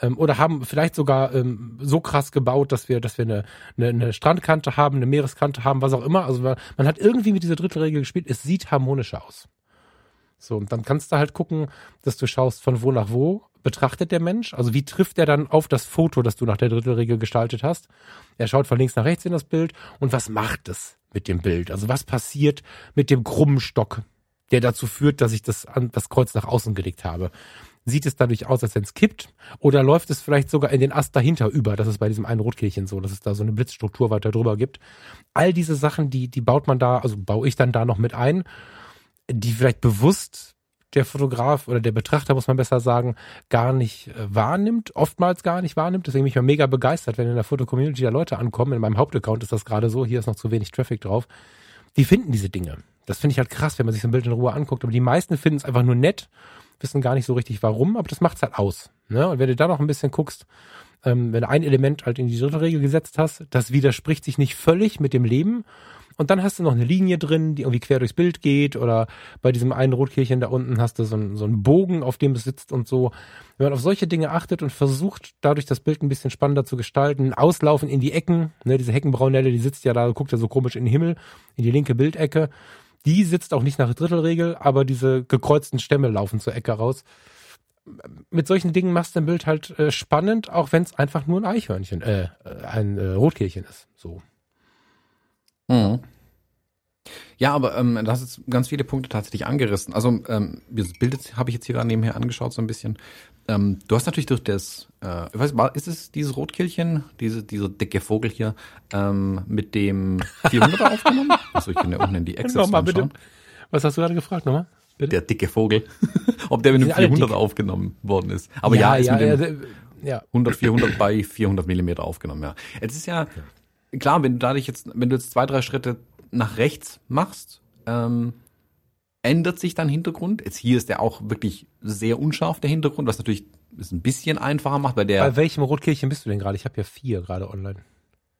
ähm, oder haben vielleicht sogar ähm, so krass gebaut, dass wir, dass wir eine, eine, eine Strandkante haben, eine Meereskante haben, was auch immer. Also man, man hat irgendwie mit dieser Drittelregel gespielt. Es sieht harmonischer aus. So, und dann kannst du halt gucken, dass du schaust, von wo nach wo betrachtet der Mensch. Also wie trifft er dann auf das Foto, das du nach der Drittelregel gestaltet hast? Er schaut von links nach rechts in das Bild und was macht es mit dem Bild? Also was passiert mit dem krummen Stock, der dazu führt, dass ich das, an, das Kreuz nach außen gelegt habe? Sieht es dadurch aus, als wenn es kippt? Oder läuft es vielleicht sogar in den Ast dahinter über? Das ist bei diesem einen Rotkehlchen so, dass es da so eine Blitzstruktur weiter drüber gibt. All diese Sachen, die, die baut man da, also baue ich dann da noch mit ein, die vielleicht bewusst der Fotograf oder der Betrachter, muss man besser sagen, gar nicht äh, wahrnimmt, oftmals gar nicht wahrnimmt. Deswegen bin ich mal mega begeistert, wenn in der Fotocommunity da Leute ankommen. In meinem Hauptaccount ist das gerade so, hier ist noch zu wenig Traffic drauf. Die finden diese Dinge. Das finde ich halt krass, wenn man sich so ein Bild in Ruhe anguckt. Aber die meisten finden es einfach nur nett wissen gar nicht so richtig warum, aber das macht's halt aus. Ne? Und wenn du da noch ein bisschen guckst, ähm, wenn du ein Element halt in die dritte Regel gesetzt hast, das widerspricht sich nicht völlig mit dem Leben. Und dann hast du noch eine Linie drin, die irgendwie quer durchs Bild geht. Oder bei diesem einen Rotkehlchen da unten hast du so einen, so einen Bogen, auf dem es sitzt und so. Wenn man auf solche Dinge achtet und versucht, dadurch das Bild ein bisschen spannender zu gestalten, auslaufen in die Ecken, ne, diese Heckenbraunelle, die sitzt ja da, guckt ja so komisch in den Himmel, in die linke Bildecke. Die sitzt auch nicht nach Drittelregel, aber diese gekreuzten Stämme laufen zur Ecke raus. Mit solchen Dingen machst du ein Bild halt äh, spannend, auch wenn es einfach nur ein Eichhörnchen, äh, ein äh, Rotkehlchen ist. So. Mhm. Ja, aber ähm, du hast jetzt ganz viele Punkte tatsächlich angerissen. Also ähm, das Bild habe ich jetzt hier gerade nebenher angeschaut so ein bisschen. Ähm, du hast natürlich durch das, äh, ich weiß, ist es dieses Rotkehlchen, diese, dieser dicke Vogel hier, ähm, mit dem <laughs> 400er aufgenommen? Achso, ich kann ja unten in die Excel Nochmal bitte. Was hast du gerade gefragt nochmal? Bitte? Der dicke Vogel. <laughs> Ob der mit dem 400er aufgenommen worden ist. Aber ja, ja ist ja, mit dem ja, 100, 400 bei 400 Millimeter aufgenommen, ja. Es ist ja, klar, wenn du dadurch jetzt, wenn du jetzt zwei, drei Schritte nach rechts machst, ähm, ändert sich dein Hintergrund. Jetzt hier ist der auch wirklich sehr unscharf, der Hintergrund, was natürlich es ein bisschen einfacher macht, weil der. Bei welchem Rotkehlchen bist du denn gerade? Ich habe ja vier gerade online.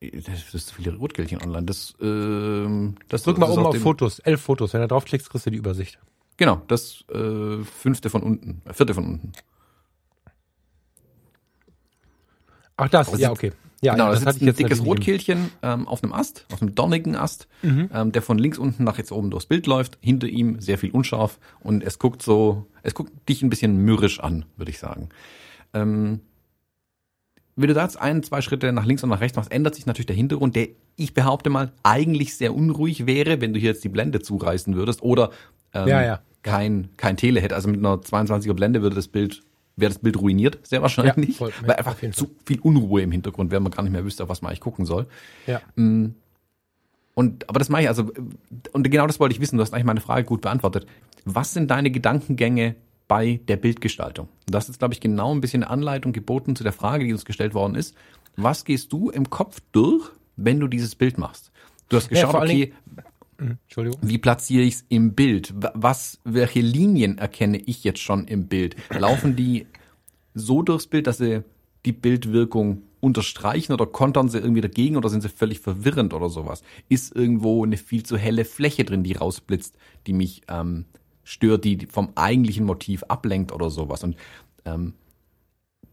Das ist zu viele Rotkehlchen online. Das, ähm, das Drück mal oben auf, auf Fotos, elf Fotos. Wenn du draufklickst, kriegst du die Übersicht. Genau, das äh, fünfte von unten, äh, vierte von unten. Ach das, Aber ja, okay. Ja, genau, ja, das, das ist ein dickes Rotkehlchen ähm, auf einem Ast, auf einem dornigen Ast, Mhm. ähm, der von links unten nach jetzt oben durchs Bild läuft. Hinter ihm sehr viel unscharf und es guckt so, es guckt dich ein bisschen mürrisch an, würde ich sagen. Ähm, wenn du da jetzt ein, zwei Schritte nach links und nach rechts machst, ändert sich natürlich der Hintergrund, der, ich behaupte mal, eigentlich sehr unruhig wäre, wenn du hier jetzt die Blende zureißen würdest oder ähm, Ja, ja. kein, kein Tele hätte. Also mit einer 22er Blende würde das Bild, wäre das Bild ruiniert, sehr wahrscheinlich. Ja, ja, weil einfach zu viel Unruhe im Hintergrund, wenn man gar nicht mehr wüsste, auf was man eigentlich gucken soll. Ja. Und, aber das mache ich, also, und genau das wollte ich wissen, du hast eigentlich meine Frage gut beantwortet. Was sind deine Gedankengänge bei der Bildgestaltung? Das ist, glaube ich, genau ein bisschen eine Anleitung geboten zu der Frage, die uns gestellt worden ist. Was gehst du im Kopf durch, wenn du dieses Bild machst? Du hast Ja, geschaut, allen okay, Entschuldigung. wie platziere ich es im Bild? Wa- Was, welche Linien erkenne ich jetzt schon im Bild? Laufen die so durchs Bild, dass sie die Bildwirkung unterstreichen oder kontern sie irgendwie dagegen oder sind sie völlig verwirrend oder sowas? Ist irgendwo eine viel zu helle Fläche drin, die rausblitzt, die mich ähm, stört, die vom eigentlichen Motiv ablenkt oder sowas? Und ähm,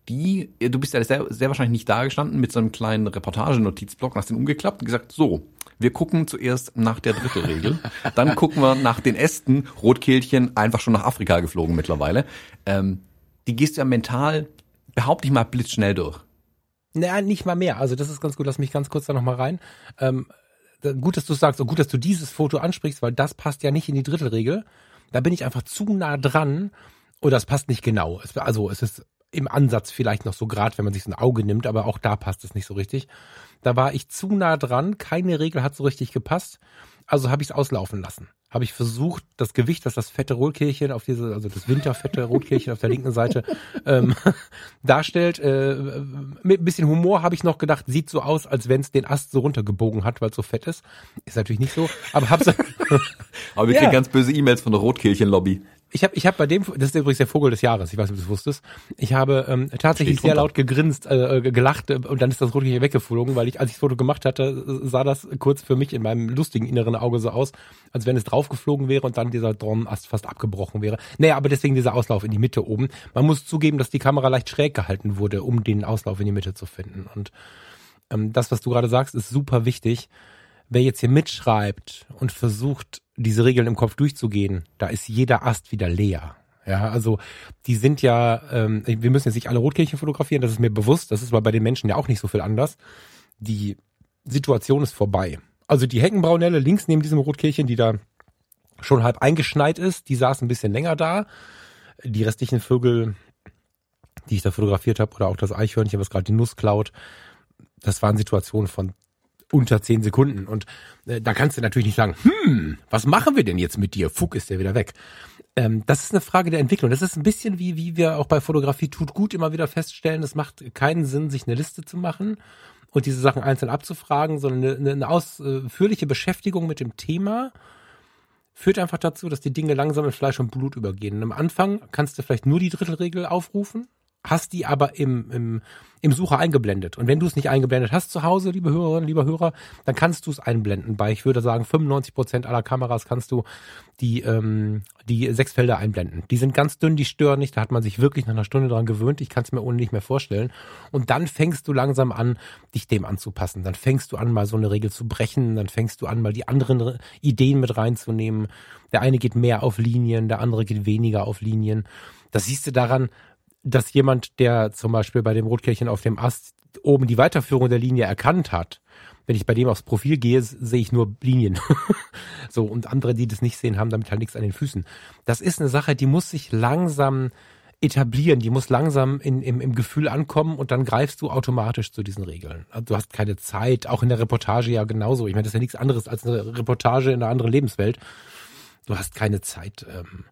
die, du bist ja sehr, sehr wahrscheinlich nicht da gestanden mit so einem kleinen Reportagenotizblock, hast den umgeklappt und gesagt, so, wir gucken zuerst nach der Drittelregel, <laughs> dann gucken wir nach den Ästen, Rotkehlchen, einfach schon nach Afrika geflogen mittlerweile. Ähm, die gehst du ja mental, behaupte ich mal, blitzschnell durch. Naja, nicht mal mehr. Also das ist ganz gut. Lass mich ganz kurz da nochmal rein. Ähm, gut, dass du sagst und gut, dass du dieses Foto ansprichst, weil das passt ja nicht in die Drittelregel. Da bin ich einfach zu nah dran oder das passt nicht genau. Es, also es ist im Ansatz vielleicht noch so grad, wenn man sich so ein Auge nimmt, aber auch da passt es nicht so richtig. Da war ich zu nah dran, keine Regel hat so richtig gepasst, also habe ich es auslaufen lassen. Habe ich versucht, das Gewicht, das das fette Rotkehlchen auf diese, also das winterfette Rotkehlchen auf der linken Seite <laughs> ähm, <laughs> darstellt. Äh, mit ein bisschen Humor habe ich noch gedacht, sieht so aus, als wenn es den Ast so runtergebogen hat, weil es so fett ist. Ist natürlich nicht so, aber hab's. <laughs> Aber wir Ja. kriegen ganz böse E-Mails von der Rotkehlchen-Lobby. Ich habe ich hab bei dem, das ist übrigens der Vogel des Jahres, ich weiß nicht, ob du das wusstest. Ich habe ähm, tatsächlich Steht sehr laut gegrinst, äh, äh, gelacht äh, und dann ist das Rotkehlchen weggeflogen, weil ich, als ich das Foto gemacht hatte, sah das kurz für mich in meinem lustigen inneren Auge so aus, als wenn es draufgeflogen wäre und dann dieser Dornenast fast abgebrochen wäre. Naja, aber deswegen dieser Auslauf in die Mitte oben. Man muss zugeben, dass die Kamera leicht schräg gehalten wurde, um den Auslauf in die Mitte zu finden. Und ähm, das, was du gerade sagst, ist super wichtig. Wer jetzt hier mitschreibt und versucht, diese Regeln im Kopf durchzugehen, da ist jeder Ast wieder leer. Ja, also die sind ja, ähm, wir müssen jetzt nicht alle Rotkehlchen fotografieren, das ist mir bewusst, das ist aber bei den Menschen ja auch nicht so viel anders. Die Situation ist vorbei. Also die Heckenbraunelle links neben diesem Rotkehlchen, die da schon halb eingeschneit ist, die saß ein bisschen länger da. Die restlichen Vögel, die ich da fotografiert habe, oder auch das Eichhörnchen, was gerade die Nuss klaut, das waren Situationen von unter zehn Sekunden. Und äh, da kannst du natürlich nicht sagen, hm, was machen wir denn jetzt mit dir? Fuck, ist der wieder weg. Ähm, das ist eine Frage der Entwicklung. Das ist ein bisschen wie, wie wir auch bei Fotografie tut gut immer wieder feststellen, es macht keinen Sinn, sich eine Liste zu machen und diese Sachen einzeln abzufragen, sondern eine, eine ausführliche Beschäftigung mit dem Thema führt einfach dazu, dass die Dinge langsam in Fleisch und Blut übergehen. Und am Anfang kannst du vielleicht nur die Drittelregel aufrufen, hast die aber im, im, im Sucher eingeblendet. Und wenn du es nicht eingeblendet hast zu Hause, liebe Hörerinnen, lieber Hörer, dann kannst du es einblenden. Bei, ich würde sagen, 95 Prozent aller Kameras kannst du die, ähm, die sechs Felder einblenden. Die sind ganz dünn, die stören nicht. Da hat man sich wirklich nach einer Stunde dran gewöhnt. Ich kann es mir ohne nicht mehr vorstellen. Und dann fängst du langsam an, dich dem anzupassen. Dann fängst du an, mal so eine Regel zu brechen. Dann fängst du an, mal die anderen Re- Ideen mit reinzunehmen. Der eine geht mehr auf Linien, der andere geht weniger auf Linien. Das siehst du daran, dass jemand, der zum Beispiel bei dem Rotkehlchen auf dem Ast oben die Weiterführung der Linie erkannt hat, wenn ich bei dem aufs Profil gehe, sehe ich nur Linien. <laughs> so, und andere, die das nicht sehen, haben damit halt nichts an den Füßen. Das ist eine Sache, die muss sich langsam etablieren, die muss langsam in, im, im Gefühl ankommen und dann greifst du automatisch zu diesen Regeln. Also du hast keine Zeit, auch in der Reportage ja genauso. Ich meine, das ist ja nichts anderes als eine Reportage in einer anderen Lebenswelt. Du hast keine Zeit, ähm,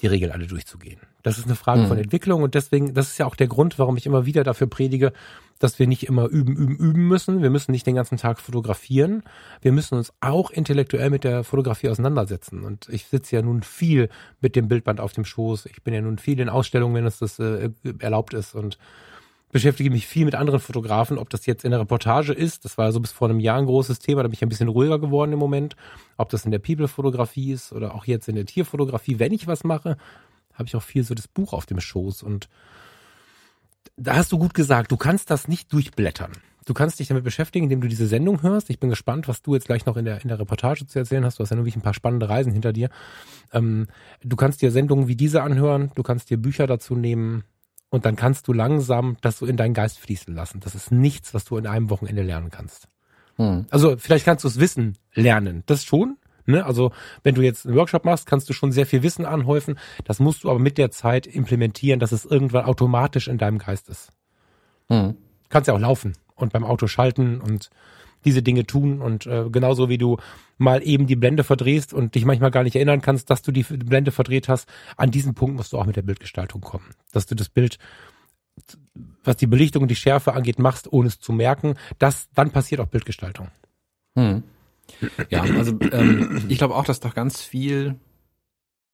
die Regeln alle durchzugehen. Das ist eine Frage Mhm. von Entwicklung und deswegen, das ist ja auch der Grund, warum ich immer wieder dafür predige, dass wir nicht immer üben, üben, üben müssen. Wir müssen nicht den ganzen Tag fotografieren. Wir müssen uns auch intellektuell mit der Fotografie auseinandersetzen. Und ich sitze ja nun viel mit dem Bildband auf dem Schoß. Ich bin ja nun viel in Ausstellungen, wenn es das äh, erlaubt ist und beschäftige mich viel mit anderen Fotografen, ob das jetzt in der Reportage ist, das war so bis vor einem Jahr ein großes Thema, da bin ich ein bisschen ruhiger geworden im Moment, ob das in der People-Fotografie ist oder auch jetzt in der Tierfotografie, wenn ich was mache, habe ich auch viel so das Buch auf dem Schoß und da hast du gut gesagt, du kannst das nicht durchblättern. Du kannst dich damit beschäftigen, indem du diese Sendung hörst. Ich bin gespannt, was du jetzt gleich noch in der, in der Reportage zu erzählen hast. Du hast ja wirklich ein paar spannende Reisen hinter dir. Ähm, du kannst dir Sendungen wie diese anhören, du kannst dir Bücher dazu nehmen und dann kannst du langsam das so in deinen Geist fließen lassen. Das ist nichts, was du in einem Wochenende lernen kannst. Hm. Also vielleicht kannst du es Wissen lernen. Das schon. Ne? Also wenn du jetzt einen Workshop machst, kannst du schon sehr viel Wissen anhäufen. Das musst du aber mit der Zeit implementieren, dass es irgendwann automatisch in deinem Geist ist. Hm. Kannst ja auch laufen und beim Auto schalten und diese Dinge tun und äh, genauso wie du mal eben die Blende verdrehst und dich manchmal gar nicht erinnern kannst, dass du die Blende verdreht hast, an diesen Punkt musst du auch mit der Bildgestaltung kommen, dass du das Bild was die Belichtung und die Schärfe angeht, machst, ohne es zu merken, das dann passiert auch Bildgestaltung. Hm. Ja, also ähm, ich glaube auch, dass doch ganz viel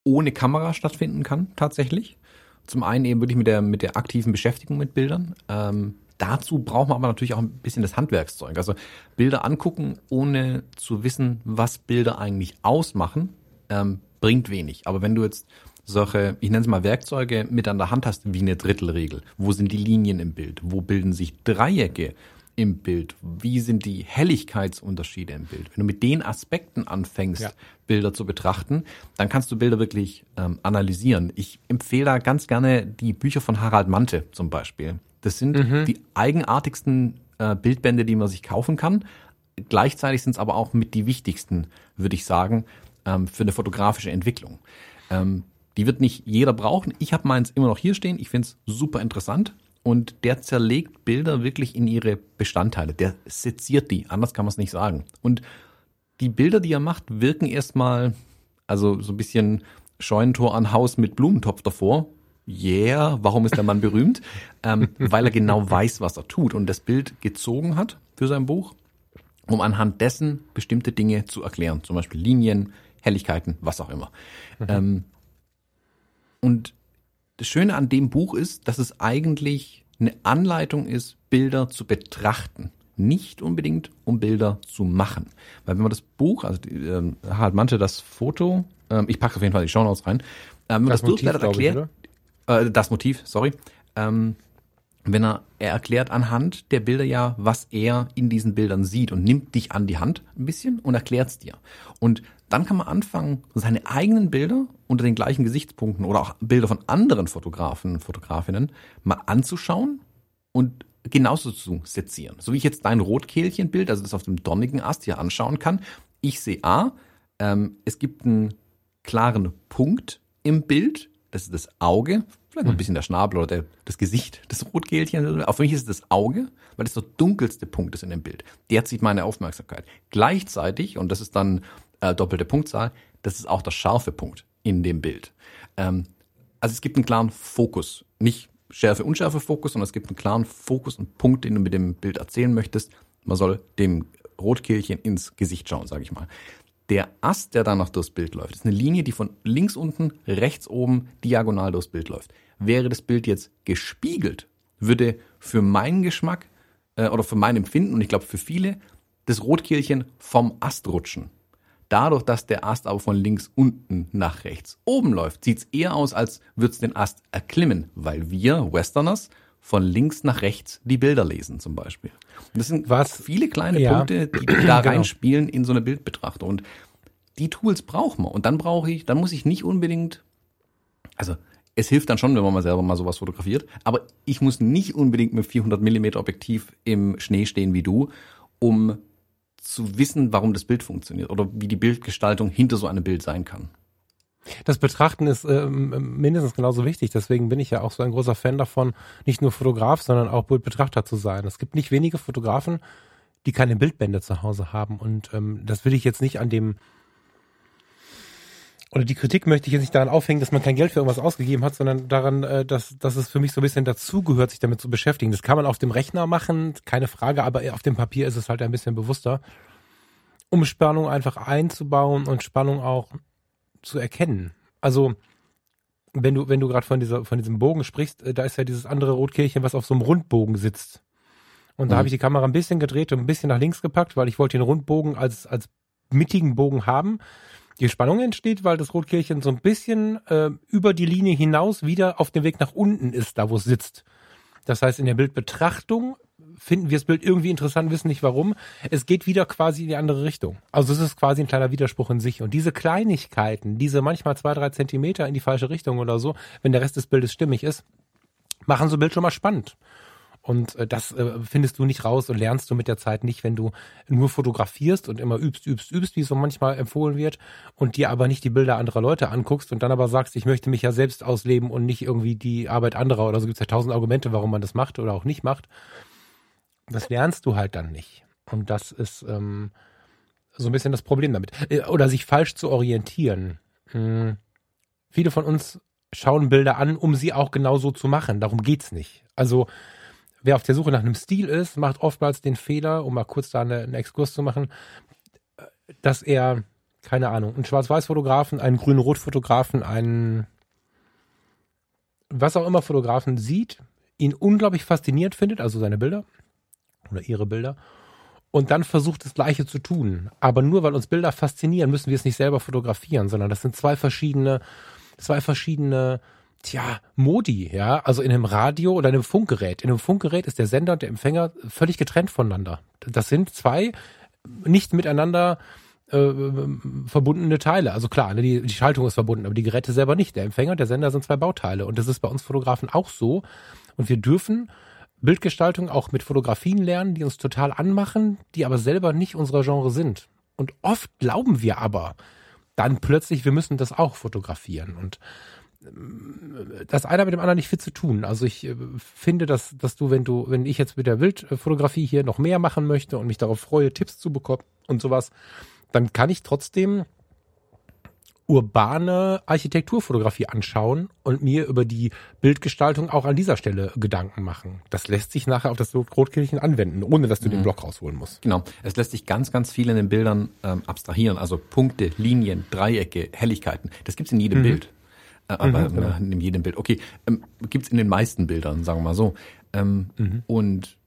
ohne Kamera stattfinden kann, tatsächlich. Zum einen eben wirklich mit der, mit der aktiven Beschäftigung mit Bildern. Ähm, dazu braucht man aber natürlich auch ein bisschen das Handwerkszeug. Also Bilder angucken, ohne zu wissen, was Bilder eigentlich ausmachen, ähm, bringt wenig. Aber wenn du jetzt solche, ich nenne es mal Werkzeuge mit an der Hand hast, wie eine Drittelregel, wo sind die Linien im Bild, wo bilden sich Dreiecke, im Bild? Wie sind die Helligkeitsunterschiede im Bild? Wenn du mit den Aspekten anfängst, ja. Bilder zu betrachten, dann kannst du Bilder wirklich ähm, analysieren. Ich empfehle da ganz gerne die Bücher von Harald Mante zum Beispiel. Das sind mhm. die eigenartigsten äh, Bildbände, die man sich kaufen kann. Gleichzeitig sind es aber auch mit die wichtigsten, würde ich sagen, ähm, für eine fotografische Entwicklung. Ähm, die wird nicht jeder brauchen. Ich habe meins immer noch hier stehen. Ich finde es super interessant und der zerlegt Bilder wirklich in ihre Bestandteile. Der seziert die, anders kann man es nicht sagen. Und die Bilder, die er macht, wirken erstmal, also so ein bisschen Scheunentor an Haus mit Blumentopf davor. Yeah, warum ist der Mann berühmt? <laughs> ähm, weil er genau weiß, was er tut und das Bild gezogen hat für sein Buch, um anhand dessen bestimmte Dinge zu erklären. Zum Beispiel Linien, Helligkeiten, was auch immer. Mhm. Ähm, und das Schöne an dem Buch ist, dass es eigentlich eine Anleitung ist, Bilder zu betrachten. Nicht unbedingt, um Bilder zu machen. Weil wenn man das Buch, also äh, Harald Mante, das Foto, äh, ich packe auf jeden Fall die Shownotes rein, äh, wenn man das, das Motiv, Buch erklärt, ich, äh, das Motiv, sorry, ähm, wenn er, er erklärt anhand der Bilder ja, was er in diesen Bildern sieht und nimmt dich an die Hand ein bisschen und erklärt es dir. Und dann kann man anfangen, seine eigenen Bilder unter den gleichen Gesichtspunkten oder auch Bilder von anderen Fotografen und Fotografinnen mal anzuschauen und genauso zu sezieren. So wie ich jetzt dein Rotkehlchenbild, also das auf dem donnigen Ast hier anschauen kann. Ich sehe A, ähm, es gibt einen klaren Punkt im Bild, das ist das Auge, vielleicht noch ein hm. bisschen der Schnabel oder der, das Gesicht des Rotkehlchens. Auf mich ist es das Auge, weil das der dunkelste Punkt ist in dem Bild. Der zieht meine Aufmerksamkeit. Gleichzeitig, und das ist dann äh, doppelte Punktzahl, das ist auch der scharfe Punkt in dem Bild. Ähm, also es gibt einen klaren Fokus, nicht Schärfe, Unschärfe Fokus, sondern es gibt einen klaren Fokus und Punkt, den du mit dem Bild erzählen möchtest. Man soll dem Rotkehlchen ins Gesicht schauen, sage ich mal. Der Ast, der dann noch durchs Bild läuft, ist eine Linie, die von links unten, rechts oben diagonal durchs Bild läuft. Wäre das Bild jetzt gespiegelt, würde für meinen Geschmack äh, oder für mein Empfinden und ich glaube für viele das Rotkehlchen vom Ast rutschen. Dadurch, dass der Ast aber von links unten nach rechts oben läuft, sieht es eher aus, als würde es den Ast erklimmen, weil wir Westerners von links nach rechts die Bilder lesen zum Beispiel. Und das sind Was? viele kleine ja. Punkte, die da <clears throat> genau. reinspielen in so eine Bildbetrachtung. Und die Tools brauchen wir. Und dann brauche ich, dann muss ich nicht unbedingt, also es hilft dann schon, wenn man mal selber mal sowas fotografiert, aber ich muss nicht unbedingt mit 400 Millimeter Objektiv im Schnee stehen wie du, um zu wissen, warum das Bild funktioniert oder wie die Bildgestaltung hinter so einem Bild sein kann. Das Betrachten ist ähm, mindestens genauso wichtig. Deswegen bin ich ja auch so ein großer Fan davon, nicht nur Fotograf, sondern auch Bildbetrachter zu sein. Es gibt nicht wenige Fotografen, die keine Bildbände zu Hause haben. Und ähm, das will ich jetzt nicht an dem oder die Kritik möchte ich jetzt nicht daran aufhängen, dass man kein Geld für irgendwas ausgegeben hat, sondern daran, äh, dass, dass es für mich so ein bisschen dazugehört, sich damit zu beschäftigen. Das kann man auf dem Rechner machen, keine Frage, aber auf dem Papier ist es halt ein bisschen bewusster, um Spannung einfach einzubauen und Spannung auch zu erkennen. Also wenn du wenn du gerade von dieser von diesem Bogen sprichst, äh, da ist ja dieses andere Rotkehlchen, was auf so einem Rundbogen sitzt. Und da mhm. habe ich die Kamera ein bisschen gedreht und ein bisschen nach links gepackt, weil ich wollte den Rundbogen als als mittigen Bogen haben die Spannung entsteht, weil das Rotkehlchen so ein bisschen äh, über die Linie hinaus wieder auf dem Weg nach unten ist, da wo es sitzt. Das heißt, in der Bildbetrachtung finden wir das Bild irgendwie interessant, wissen nicht warum. Es geht wieder quasi in die andere Richtung. Also es ist quasi ein kleiner Widerspruch in sich. Und diese Kleinigkeiten, diese manchmal zwei, drei Zentimeter in die falsche Richtung oder so, wenn der Rest des Bildes stimmig ist, machen so ein Bild schon mal spannend. Und äh, das äh, findest du nicht raus und lernst du mit der Zeit nicht, wenn du nur fotografierst und immer übst, übst, übst, wie es so manchmal empfohlen wird, und dir aber nicht die Bilder anderer Leute anguckst und dann aber sagst, ich möchte mich ja selbst ausleben und nicht irgendwie die Arbeit anderer oder so gibt es ja tausend Argumente, warum man das macht oder auch nicht macht. Das lernst du halt dann nicht. Und das ist ähm, so ein bisschen das Problem damit. Äh, oder sich falsch zu orientieren. Hm. Viele von uns schauen Bilder an, um sie auch genauso zu machen. Darum geht's nicht. Also wer auf der Suche nach einem Stil ist, macht oftmals den Fehler, um mal kurz da eine, einen Exkurs zu machen, dass er, keine Ahnung, einen Schwarz-Weiß-Fotografen, einen Grün-Rot-Fotografen, einen was auch immer Fotografen sieht, ihn unglaublich fasziniert findet, also seine Bilder oder ihre Bilder, und dann versucht das Gleiche zu tun. Aber nur weil uns Bilder faszinieren, müssen wir es nicht selber fotografieren, sondern das sind zwei verschiedene, zwei verschiedene tja, Modi, ja, also in einem Radio oder einem Funkgerät. In einem Funkgerät ist der Sender und der Empfänger völlig getrennt voneinander. Das sind zwei nicht miteinander äh, verbundene Teile. Also klar, ne, die, die Schaltung ist verbunden, aber die Geräte selber nicht. Der Empfänger und der Sender sind zwei Bauteile. Und das ist bei uns Fotografen auch so. Und wir dürfen Bildgestaltung auch mit Fotografien lernen, die uns total anmachen, die aber selber nicht unserer Genre sind. Und oft glauben wir aber dann plötzlich, wir müssen das auch fotografieren. Und das eine mit dem anderen nicht viel zu tun. Also ich äh, finde, dass, dass du, wenn du, wenn ich jetzt mit der Wildfotografie hier noch mehr machen möchte und mich darauf freue, Tipps zu bekommen und sowas, dann kann ich trotzdem urbane Architekturfotografie anschauen und mir über die Bildgestaltung auch an dieser Stelle Gedanken machen. Das lässt sich nachher auf das Rotkirchen anwenden, ohne dass du mhm. den Block rausholen musst. Genau. Es lässt sich ganz, ganz viel in den Bildern ähm, abstrahieren. Also Punkte, Linien, Dreiecke, Helligkeiten. Das gibt's in jedem mhm. Bild. Äh, aber mhm, genau. in jedem Bild. Okay, ähm, gibt in den meisten Bildern, sagen wir mal so. Ähm, mhm. Und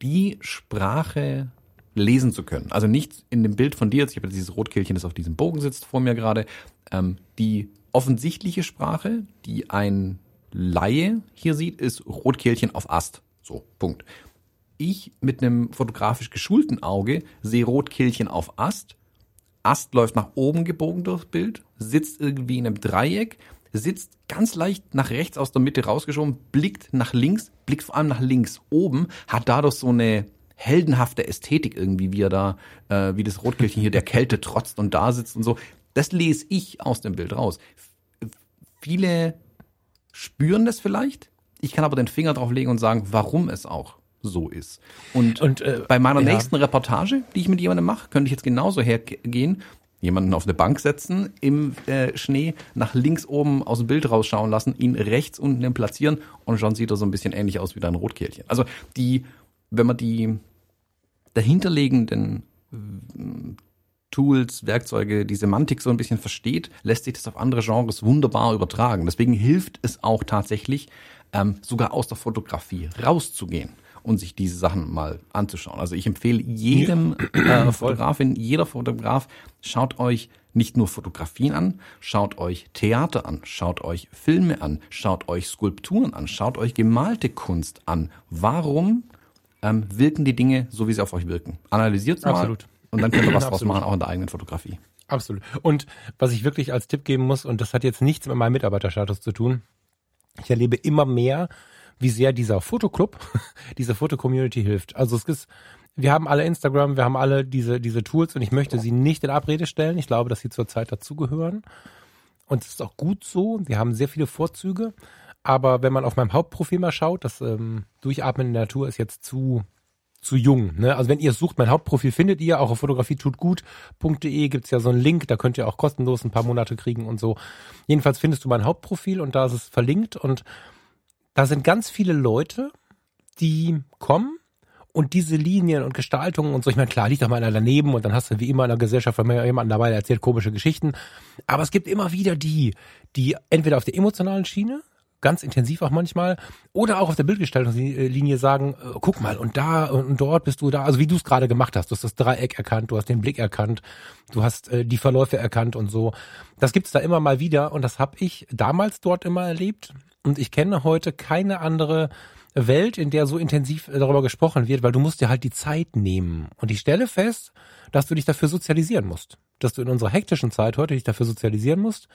die Sprache lesen zu können. Also nicht in dem Bild von dir, jetzt, ich habe dieses Rotkehlchen, das auf diesem Bogen sitzt vor mir gerade, ähm, die offensichtliche Sprache, die ein Laie hier sieht, ist Rotkehlchen auf Ast. So, Punkt. Ich mit einem fotografisch geschulten Auge sehe Rotkehlchen auf Ast. Ast läuft nach oben gebogen durchs Bild, sitzt irgendwie in einem Dreieck sitzt ganz leicht nach rechts aus der Mitte rausgeschoben, blickt nach links, blickt vor allem nach links oben, hat dadurch so eine heldenhafte Ästhetik irgendwie, wie er da, äh, wie das Rotkehlchen hier der Kälte trotzt und da sitzt und so. Das lese ich aus dem Bild raus. Viele spüren das vielleicht. Ich kann aber den Finger drauf legen und sagen, warum es auch so ist. Und, und äh, bei meiner ja. nächsten Reportage, die ich mit jemandem mache, könnte ich jetzt genauso hergehen jemanden auf eine Bank setzen, im äh, Schnee nach links oben aus dem Bild rausschauen lassen, ihn rechts unten platzieren und schon sieht er so ein bisschen ähnlich aus wie dein Rotkehlchen. Also die, wenn man die dahinterliegenden äh, Tools, Werkzeuge, die Semantik so ein bisschen versteht, lässt sich das auf andere Genres wunderbar übertragen. Deswegen hilft es auch tatsächlich, ähm, sogar aus der Fotografie rauszugehen und sich diese Sachen mal anzuschauen. Also ich empfehle jedem ja. äh, <clears throat> Fotografin, jeder Fotograf, schaut euch nicht nur Fotografien an, schaut euch Theater an, schaut euch Filme an, schaut euch Skulpturen an, schaut euch gemalte Kunst an. Warum ähm, wirken die Dinge so, wie sie auf euch wirken? Analysiert mal Absolut. und dann könnt ihr was <clears throat> draus machen, auch in der eigenen Fotografie. Absolut. Und was ich wirklich als Tipp geben muss, und das hat jetzt nichts mit meinem Mitarbeiterstatus zu tun, ich erlebe immer mehr, wie sehr dieser Fotoclub, <laughs> diese Fotocommunity hilft. Also es ist, wir haben alle Instagram, wir haben alle diese, diese Tools und ich möchte sie nicht in Abrede stellen. Ich glaube, dass sie zurzeit dazugehören. Und es ist auch gut so. Wir haben sehr viele Vorzüge. Aber wenn man auf meinem Hauptprofil mal schaut, das ähm, Durchatmen in der Natur ist jetzt zu zu jung. Ne? Also wenn ihr es sucht, mein Hauptprofil findet ihr, auch auf fotografietutgut.de gibt's ja so einen Link, da könnt ihr auch kostenlos ein paar Monate kriegen und so. Jedenfalls findest du mein Hauptprofil und da ist es verlinkt und da sind ganz viele Leute, die kommen und diese Linien und Gestaltungen und so, ich meine, klar, liegt doch mal einer daneben und dann hast du wie immer in der Gesellschaft jemanden dabei, der erzählt komische Geschichten. Aber es gibt immer wieder die, die entweder auf der emotionalen Schiene ganz intensiv auch manchmal, oder auch auf der Bildgestaltungslinie sagen, äh, guck mal, und da und dort bist du da, also wie du es gerade gemacht hast, du hast das Dreieck erkannt, du hast den Blick erkannt, du hast äh, die Verläufe erkannt und so. Das gibt's da immer mal wieder und das habe ich damals dort immer erlebt und ich kenne heute keine andere Welt, in der so intensiv darüber gesprochen wird, weil du musst dir halt die Zeit nehmen. Und ich stelle fest, dass du dich dafür sozialisieren musst. Dass du in unserer hektischen Zeit heute dich dafür sozialisieren musst.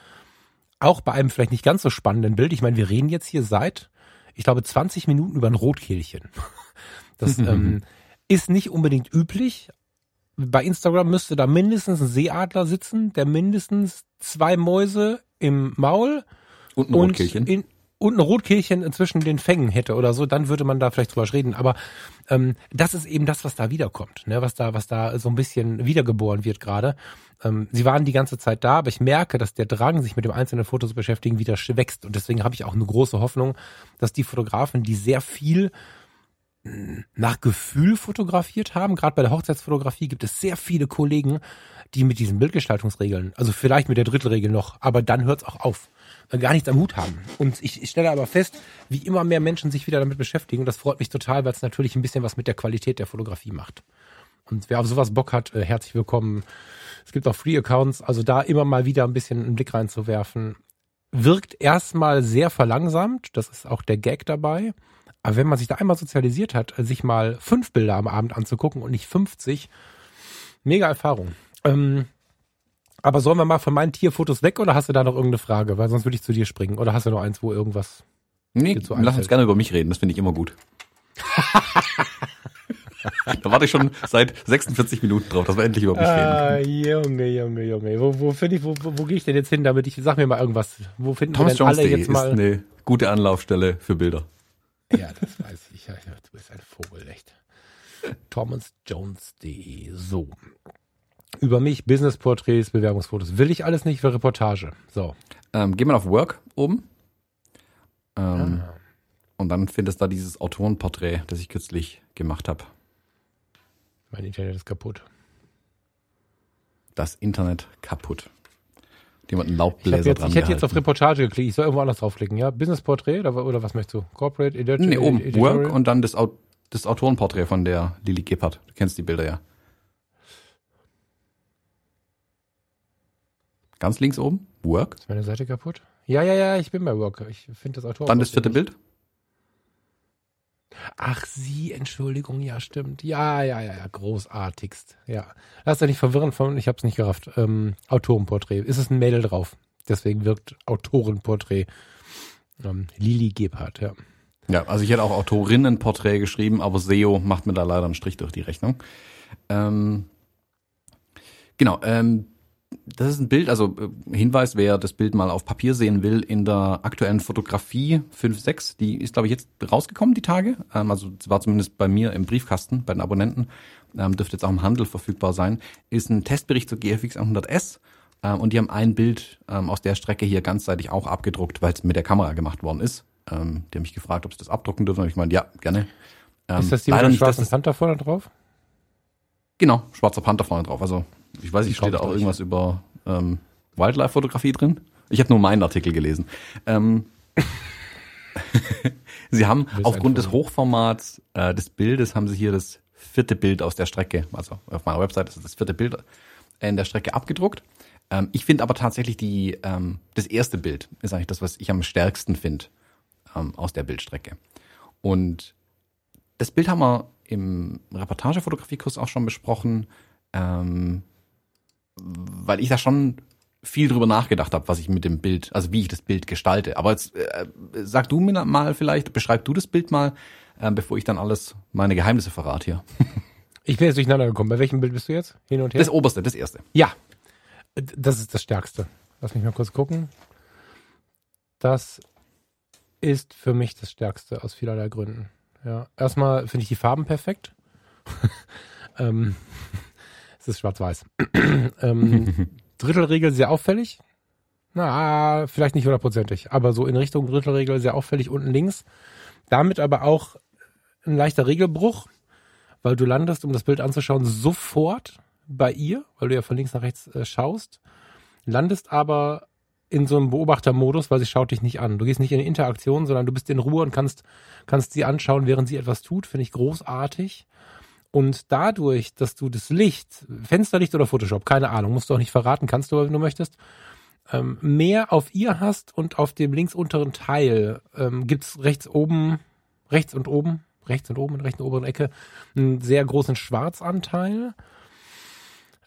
Auch bei einem vielleicht nicht ganz so spannenden Bild. Ich meine, wir reden jetzt hier seit, ich glaube, 20 Minuten über ein Rotkehlchen. <laughs> Das ähm, <laughs> ist nicht unbedingt üblich. Bei Instagram müsste da mindestens ein Seeadler sitzen, der mindestens zwei Mäuse im Maul Und ein und Rotkehlchen. in, und ein Rotkehlchen zwischen den Fängen hätte oder so, dann würde man da vielleicht drüber reden. Aber ähm, das ist eben das, was da wiederkommt, ne? was da, was da so ein bisschen wiedergeboren wird gerade. Ähm, sie waren die ganze Zeit da, aber ich merke, dass der Drang, sich mit dem einzelnen Foto zu beschäftigen, wieder wächst. Und deswegen habe ich auch eine große Hoffnung, dass die Fotografen, die sehr viel mh, nach Gefühl fotografiert haben. Gerade bei der Hochzeitsfotografie gibt es sehr viele Kollegen, die mit diesen Bildgestaltungsregeln, also vielleicht mit der Drittelregel noch, aber dann hört es auch auf, gar nichts am Hut haben. Und ich, ich stelle aber fest, wie immer mehr Menschen sich wieder damit beschäftigen. Und das freut mich total, weil es natürlich ein bisschen was mit der Qualität der Fotografie macht. Und wer auf sowas Bock hat, äh, herzlich willkommen. Es gibt auch Free-Accounts, also da immer mal wieder ein bisschen einen Blick reinzuwerfen. Wirkt erstmal sehr verlangsamt, das ist auch der Gag dabei. Aber wenn man sich da einmal sozialisiert hat, sich mal fünf Bilder am Abend anzugucken und nicht 50, mega Erfahrung. Ähm, aber sollen wir mal von meinen Tierfotos weg oder hast du da noch irgendeine Frage? Weil sonst würde ich zu dir springen. Oder hast du noch eins, wo irgendwas. Nee, Dir so lass uns gerne über mich reden, das finde ich immer gut. <laughs> da warte ich schon seit 46 Minuten drauf, dass wir endlich über mich reden. Ah, Junge, Junge, Junge. Wo, wo ich, wo, wo, wo gehe ich denn jetzt hin, damit ich, sag mir mal irgendwas. Wo finden wir denn alle jetzt ist mal? eine gute Anlaufstelle für Bilder. Ja, das weiß ich. Ja, du bist ein Vogel, echt. <laughs> thomasjones.de. So. Über mich, Businessporträts, Bewerbungsfotos. Will ich alles nicht für Reportage. So. Ähm, geh mal auf Work oben. Ähm, Ah. Und dann findest du da dieses Autorenporträt, das ich kürzlich gemacht habe. Mein Internet ist kaputt. Das Internet kaputt. Jemand einen Ich, Laubbläser hab jetzt, dran ich hätte jetzt auf. Reportage geklickt. Ich soll irgendwo anders draufklicken, ja? Businessporträt oder, oder was möchtest du? Corporate, Editor, Nee, oben. Editorial? Work und dann das, Au das Autorenporträt von der Lili Gebhardt. Du kennst die Bilder ja. Ganz links oben. Work. Ist meine Seite kaputt? Ja, ja, ja, ich bin bei Work. Ich finde das Autor. Dann das vierte Bild. Ach, sie, Entschuldigung, ja, stimmt. Ja, ja, ja, ja, großartigst. Ja. Lass dich nicht verwirren von, ich hab's nicht gerafft. Ähm, Autorenporträt. Ist es ein Mädel drauf? Deswegen wirkt Autorenporträt. Ähm, Lili Gebhardt, ja. Ja, also ich hätte auch Autorinnenporträt geschrieben, aber SEO macht mir da leider einen Strich durch die Rechnung. Ähm, genau, ähm, das ist ein Bild, also äh, Hinweis, wer das Bild mal auf Papier sehen will, in der aktuellen Fotografie 5.6, die ist, glaube ich, jetzt rausgekommen, die Tage. Ähm, also es war zumindest bei mir im Briefkasten, bei den Abonnenten, ähm, dürfte jetzt auch im Handel verfügbar sein, ist ein Testbericht zur GFX 100S. Ähm, und die haben ein Bild aus der Strecke hier ganzseitig auch abgedruckt, weil es mit der Kamera gemacht worden ist. Die haben mich gefragt, ob sie das abdrucken dürfen. Und ich meine, ja, gerne. Ist das die mit dem schwarzen Panther vorne drauf? Genau, schwarzer Panther vorne drauf. Also ich weiß nicht, steht da auch irgendwas über ähm, Wildlife-Fotografie drin? Ich habe nur meinen Artikel gelesen. Ähm, <laughs> sie haben aufgrund des. Hochformats äh, des Bildes haben sie hier das vierte Bild aus der Strecke, also auf meiner Website ist das vierte Bild in der Strecke abgedruckt. Ähm, ich finde aber tatsächlich die ähm, das erste Bild ist eigentlich das, was ich am stärksten finde ähm, aus der Bildstrecke. Und das Bild haben wir im Reportagefotografiekurs auch schon besprochen, ähm, weil ich da schon viel drüber nachgedacht habe, was ich mit dem Bild, also wie ich das Bild gestalte. Aber jetzt äh, sag du mir mal vielleicht, beschreib du das Bild mal, äh, bevor ich dann alles meine Geheimnisse verrate hier. <laughs> Ich bin jetzt durcheinander gekommen. Bei welchem Bild bist du jetzt? Hin und her? Das oberste, das erste. Ja, das ist das Stärkste. Lass mich mal kurz gucken. Das ist für mich das Stärkste aus vielerlei Gründen. Ja, erstmal finde ich die Farben perfekt. <laughs> ähm, <laughs> es ist schwarz-weiß. <clears throat> ähm, <laughs> Drittelregel sehr auffällig. Na, vielleicht nicht hundertprozentig, aber so in Richtung Drittelregel sehr auffällig unten links. Damit aber auch ein leichter Regelbruch, weil du landest, um das Bild anzuschauen, sofort bei ihr, weil du ja von links nach rechts äh, schaust, landest aber in so einem Beobachtermodus, weil sie schaut dich nicht an. Du gehst nicht in Interaktion, sondern du bist in Ruhe und kannst, kannst sie anschauen, während sie etwas tut. Finde ich großartig. Und dadurch, dass du das Licht, Fensterlicht oder Photoshop, keine Ahnung, musst du auch nicht verraten, kannst du, wenn du möchtest, ähm, mehr auf ihr hast und auf dem links unteren Teil ähm, gibt's rechts oben, rechts und oben, rechts und oben in der rechten oberen Ecke einen sehr großen Schwarzanteil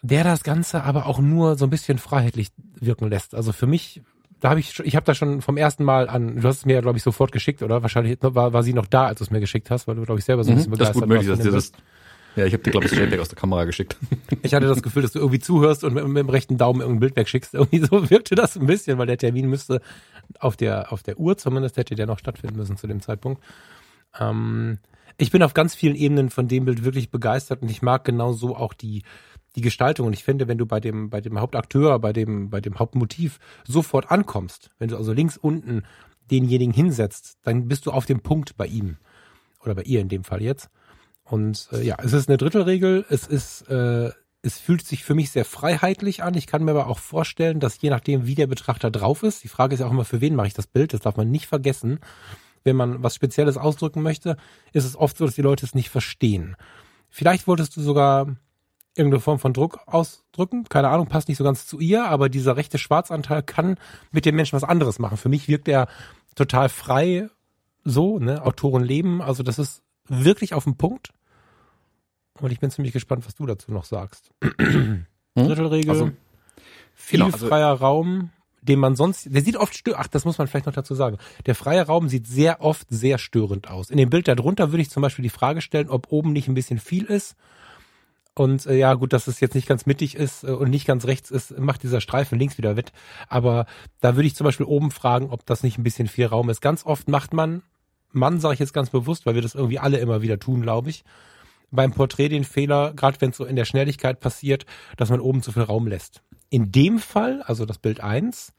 der das Ganze aber auch nur so ein bisschen freiheitlich wirken lässt. Also für mich, da habe ich, ich habe da schon vom ersten Mal an, du hast es mir ja, glaube ich, sofort geschickt, oder? Wahrscheinlich war, war sie noch da, als du es mir geschickt hast, weil du, glaube ich, selber so ein bisschen mhm, begeistert das ist gut möglich, dass dir das ja, ich habe dir, glaube ich, das JPEG aus der Kamera geschickt. <laughs> Ich hatte das Gefühl, dass du irgendwie zuhörst und mit, mit dem rechten Daumen irgendein Bild wegschickst. Irgendwie so <laughs> wirkte das ein bisschen, weil der Termin müsste auf der, auf der Uhr zumindest hätte der noch stattfinden müssen zu dem Zeitpunkt. Ähm, ich bin auf ganz vielen Ebenen von dem Bild wirklich begeistert und ich mag genau so auch die, die Gestaltung. Und ich finde, wenn du bei dem, bei dem Hauptakteur, bei dem, bei dem Hauptmotiv sofort ankommst, wenn du also links unten denjenigen hinsetzt, dann bist du auf dem Punkt bei ihm. Oder bei ihr in dem Fall jetzt. Und äh, ja, es ist eine Drittelregel. Es ist, äh, es fühlt sich für mich sehr freiheitlich an. Ich kann mir aber auch vorstellen, dass je nachdem, wie der Betrachter drauf ist, die Frage ist ja auch immer, für wen mache ich das Bild? Das darf man nicht vergessen. Wenn man was Spezielles ausdrücken möchte, ist es oft so, dass die Leute es nicht verstehen. Vielleicht wolltest du sogar irgendeine Form von Druck ausdrücken. Keine Ahnung, passt nicht so ganz zu ihr, aber dieser rechte Schwarzanteil kann mit dem Menschen was anderes machen. Für mich wirkt er total frei so, ne, Autoren leben. Also das ist wirklich auf den Punkt. Und ich bin ziemlich gespannt, was du dazu noch sagst. Hm? Drittelregel. Also, viel genau, also, freier Raum, den man sonst, der sieht oft störend, ach, das muss man vielleicht noch dazu sagen. Der freie Raum sieht sehr oft sehr störend aus. In dem Bild darunter würde ich zum Beispiel die Frage stellen, ob oben nicht ein bisschen viel ist und äh, ja, gut, dass es jetzt nicht ganz mittig ist äh, und nicht ganz rechts ist, macht dieser Streifen links wieder wett. Aber da würde ich zum Beispiel oben fragen, ob das nicht ein bisschen viel Raum ist. Ganz oft macht man, Mann sage ich jetzt ganz bewusst, weil wir das irgendwie alle immer wieder tun, glaube ich, beim Porträt den Fehler, gerade wenn es so in der Schnelligkeit passiert, dass man oben zu viel Raum lässt. In dem Fall, also das Bild eins,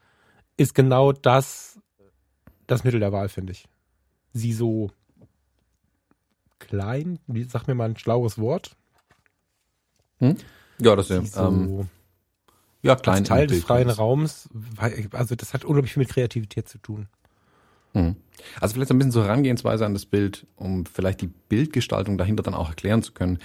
ist genau das das Mittel der Wahl, finde ich. Sie so klein, sag mir mal ein schlaues Wort, hm? Ja, das ist ja. Ähm, ja, klein. Teil des freien Raums, also das hat unglaublich viel mit Kreativität zu tun. Hm. Also vielleicht ein bisschen so Herangehensweise an das Bild, um vielleicht die Bildgestaltung dahinter dann auch erklären zu können.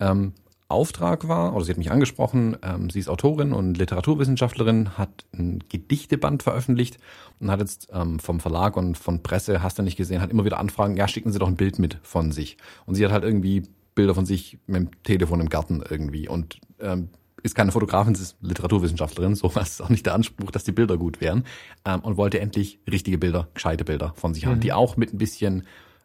Ähm, Auftrag war, oder sie hat mich angesprochen, ähm, sie ist Autorin und Literaturwissenschaftlerin, hat ein Gedichteband veröffentlicht und hat jetzt ähm, vom Verlag und von Presse, hast du nicht gesehen, hat immer wieder Anfragen, ja, schicken Sie doch ein Bild mit von sich. Und sie hat halt irgendwie Bilder von sich mit dem Telefon im Garten irgendwie und ähm, ist keine Fotografin, sie ist Literaturwissenschaftlerin, so was ist auch nicht der Anspruch, dass die Bilder gut wären ähm, und wollte endlich richtige Bilder, gescheite Bilder von sich mhm. haben, die auch mit ein bisschen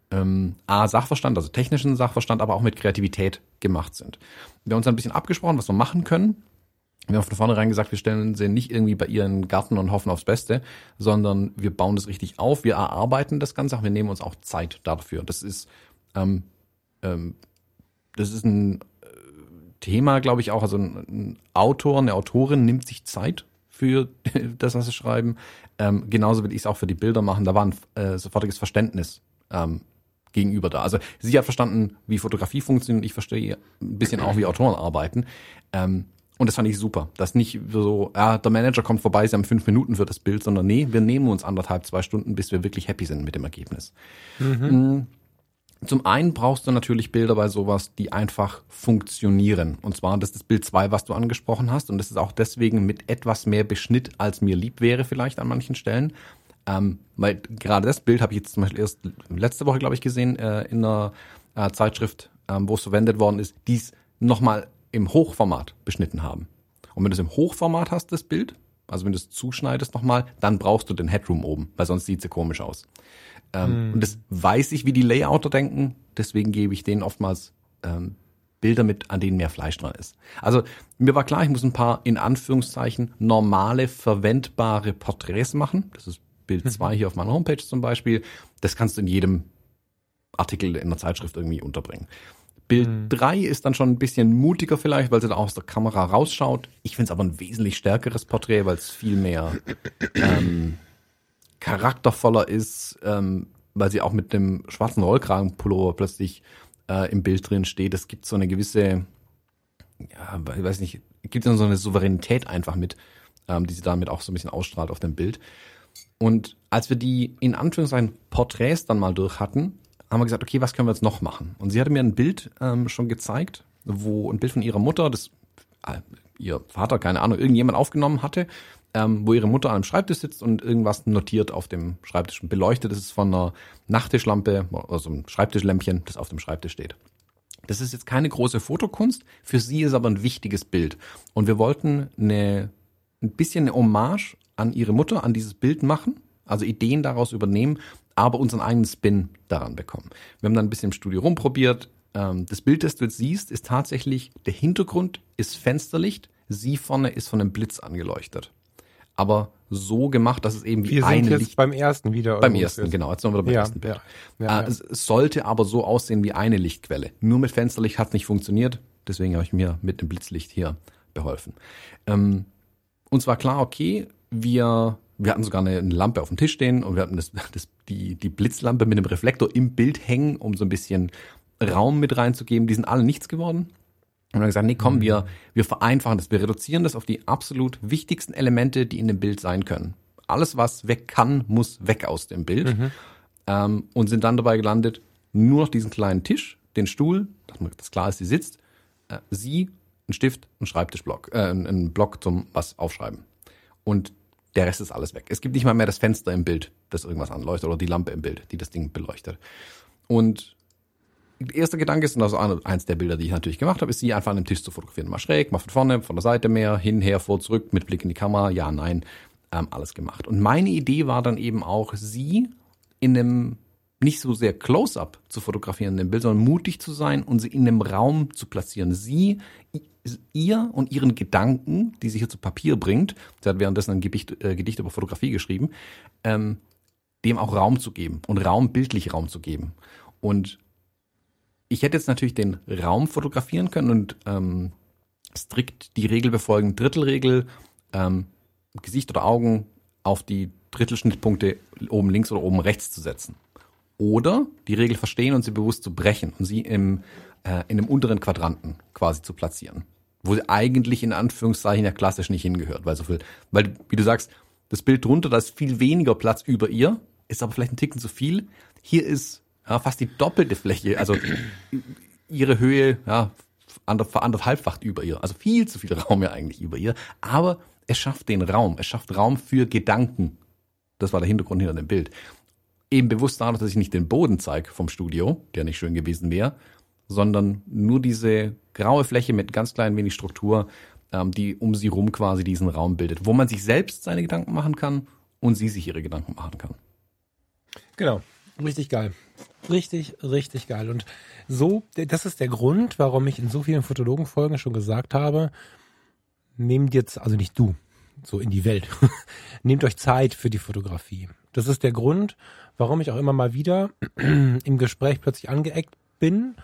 ähm, A, Sachverstand, also technischen Sachverstand, aber auch mit Kreativität gemacht sind. Wir haben uns ein bisschen abgesprochen, was wir machen können. Wir haben von vornherein gesagt, wir stellen sie nicht irgendwie bei ihren Garten und hoffen aufs Beste, sondern wir bauen das richtig auf, wir erarbeiten das Ganze, wir nehmen uns auch Zeit dafür. Das ist ähm, ähm, das ist ein äh, Thema, glaube ich, auch. Also ein Autor, eine Autorin nimmt sich Zeit für <laughs> das, was sie schreiben. Ähm, genauso will ich es auch für die Bilder machen. Da war ein äh, sofortiges Verständnis ähm, gegenüber da. Also sie hat verstanden, wie Fotografie funktioniert. Ich verstehe ein bisschen auch, wie Autoren arbeiten. Ähm, und das fand ich super. Dass nicht so, ja, der Manager kommt vorbei, sie haben fünf Minuten für das Bild, sondern nee, wir nehmen uns anderthalb, zwei Stunden, bis wir wirklich happy sind mit dem Ergebnis. Mhm. Zum einen brauchst du natürlich Bilder bei sowas, die einfach funktionieren. Und zwar, das ist das Bild 2, was du angesprochen hast. Und das ist auch deswegen mit etwas mehr Beschnitt, als mir lieb wäre vielleicht an manchen Stellen. Ähm, weil gerade das Bild habe ich jetzt zum Beispiel erst letzte Woche, glaube ich, gesehen äh, in einer äh, Zeitschrift, ähm, wo es verwendet worden ist, die es nochmal im Hochformat beschnitten haben. Und wenn du es im Hochformat hast, das Bild, also wenn du es zuschneidest nochmal, dann brauchst du den Headroom oben, weil sonst sieht es ja komisch aus. Ähm, mhm. Und das weiß ich, wie die Layouter denken, deswegen gebe ich denen oftmals ähm, Bilder mit, an denen mehr Fleisch dran ist. Also mir war klar, ich muss ein paar in Anführungszeichen normale, verwendbare Porträts machen. Das ist Bild 2 mhm. hier auf meiner Homepage zum Beispiel. Das kannst du in jedem Artikel in der Zeitschrift irgendwie unterbringen. Bild 3 mhm. ist dann schon ein bisschen mutiger vielleicht, weil sie da aus der Kamera rausschaut. Ich finde es aber ein wesentlich stärkeres Porträt, weil es viel mehr ähm, charaktervoller ist, ähm, weil sie auch mit dem schwarzen Rollkragenpullover plötzlich äh, im Bild drin steht. Es gibt so eine gewisse, ja, ich weiß nicht, gibt so eine Souveränität einfach mit, ähm, die sie damit auch so ein bisschen ausstrahlt auf dem Bild. Und als wir die in Anführungszeichen Porträts dann mal durch hatten, haben wir gesagt, okay, was können wir jetzt noch machen? Und sie hatte mir ein Bild ähm, schon gezeigt, wo ein Bild von ihrer Mutter, das äh, ihr Vater, keine Ahnung, irgendjemand aufgenommen hatte, ähm, wo ihre Mutter an einem Schreibtisch sitzt und irgendwas notiert auf dem Schreibtisch und beleuchtet ist es von einer Nachttischlampe, also einem Schreibtischlämpchen, das auf dem Schreibtisch steht. Das ist jetzt keine große Fotokunst, für sie ist aber ein wichtiges Bild. Und wir wollten eine, ein bisschen eine Hommage an ihre Mutter, an dieses Bild machen, also Ideen daraus übernehmen, aber unseren eigenen Spin daran bekommen. Wir haben dann ein bisschen im Studio rumprobiert. Ähm, das Bild, das du jetzt siehst, ist tatsächlich, der Hintergrund ist Fensterlicht, sie vorne ist von einem Blitz angeleuchtet. Aber so gemacht, dass es eben wie Wir eine sind jetzt Licht beim ersten wieder. beim ersten, ist. genau. Jetzt sind wir beim Ja, ersten Bild. ja, ja, Äh. Es es sollte aber so aussehen wie eine Lichtquelle. Nur mit Fensterlicht hat nicht funktioniert. Deswegen habe ich mir mit dem Blitzlicht hier beholfen. Ähm, uns war klar, okay, wir, wir hatten sogar eine, eine Lampe auf dem Tisch stehen und wir hatten das, <laughs> das, die, die Blitzlampe mit dem Reflektor im Bild hängen, um so ein bisschen Raum mit reinzugeben. Die sind alle nichts geworden. Und dann gesagt, nee, komm, wir, wir vereinfachen das. Wir reduzieren das auf die absolut wichtigsten Elemente, die in dem Bild sein können. Alles, was weg kann, muss weg aus dem Bild. Ähm, und sind dann dabei gelandet, nur noch diesen kleinen Tisch, den Stuhl, dass klar ist, sie sitzt, äh, sie, ein Stift, ein Schreibtischblock, äh, ein Block zum was aufschreiben. Und der Rest ist alles weg. Es gibt nicht mal mehr das Fenster im Bild, das irgendwas anleuchtet, oder die Lampe im Bild, die das Ding beleuchtet. Und erster Gedanke ist, und das ist eins der Bilder, die ich natürlich gemacht habe, ist, sie einfach an dem Tisch zu fotografieren. Mal schräg, mal von vorne, von der Seite mehr, hin, her, vor, zurück, mit Blick in die Kamera, ja, nein, ähm, alles gemacht. Und meine Idee war dann eben auch, sie in einem nicht so sehr Close-up zu fotografieren in dem Bild, sondern mutig zu sein und sie in einem Raum zu platzieren. Sie, ihr und ihren Gedanken, die sie hier zu Papier bringt, sie hat währenddessen ein Gedicht, äh, Gedicht über Fotografie geschrieben, ähm, dem auch Raum zu geben und Raum, bildlich Raum zu geben. Und ich hätte jetzt natürlich den Raum fotografieren können und ähm, strikt die Regel befolgen, Drittelregel, ähm, Gesicht oder Augen auf die Drittelschnittpunkte oben links oder oben rechts zu setzen. Oder die Regel verstehen und sie bewusst zu brechen und sie im, äh, in dem unteren Quadranten quasi zu platzieren. Wo sie eigentlich in Anführungszeichen ja klassisch nicht hingehört, weil so viel, weil, wie du sagst, das Bild drunter, da ist viel weniger Platz über ihr, ist aber vielleicht ein Ticken zu viel. Hier ist ja, fast die doppelte Fläche, also ihre Höhe, ja, ander, anderthalbfacht über ihr. Also viel zu viel Raum ja eigentlich über ihr. Aber es schafft den Raum. Es schafft Raum für Gedanken. Das war der Hintergrund hinter dem Bild. Eben bewusst dadurch, dass ich nicht den Boden zeige vom Studio, der nicht schön gewesen wäre, sondern nur diese graue Fläche mit ganz klein wenig Struktur, ähm, die um sie rum quasi diesen Raum bildet, wo man sich selbst seine Gedanken machen kann und sie sich ihre Gedanken machen kann. Genau. Richtig geil. Richtig, richtig geil. Und so, das ist der Grund, warum ich in so vielen Fotologenfolgen schon gesagt habe, nehmt jetzt, also nicht du, so in die Welt, <laughs> nehmt euch Zeit für die Fotografie. Das ist der Grund, warum ich auch immer mal wieder <clears throat> im Gespräch plötzlich angeeckt bin,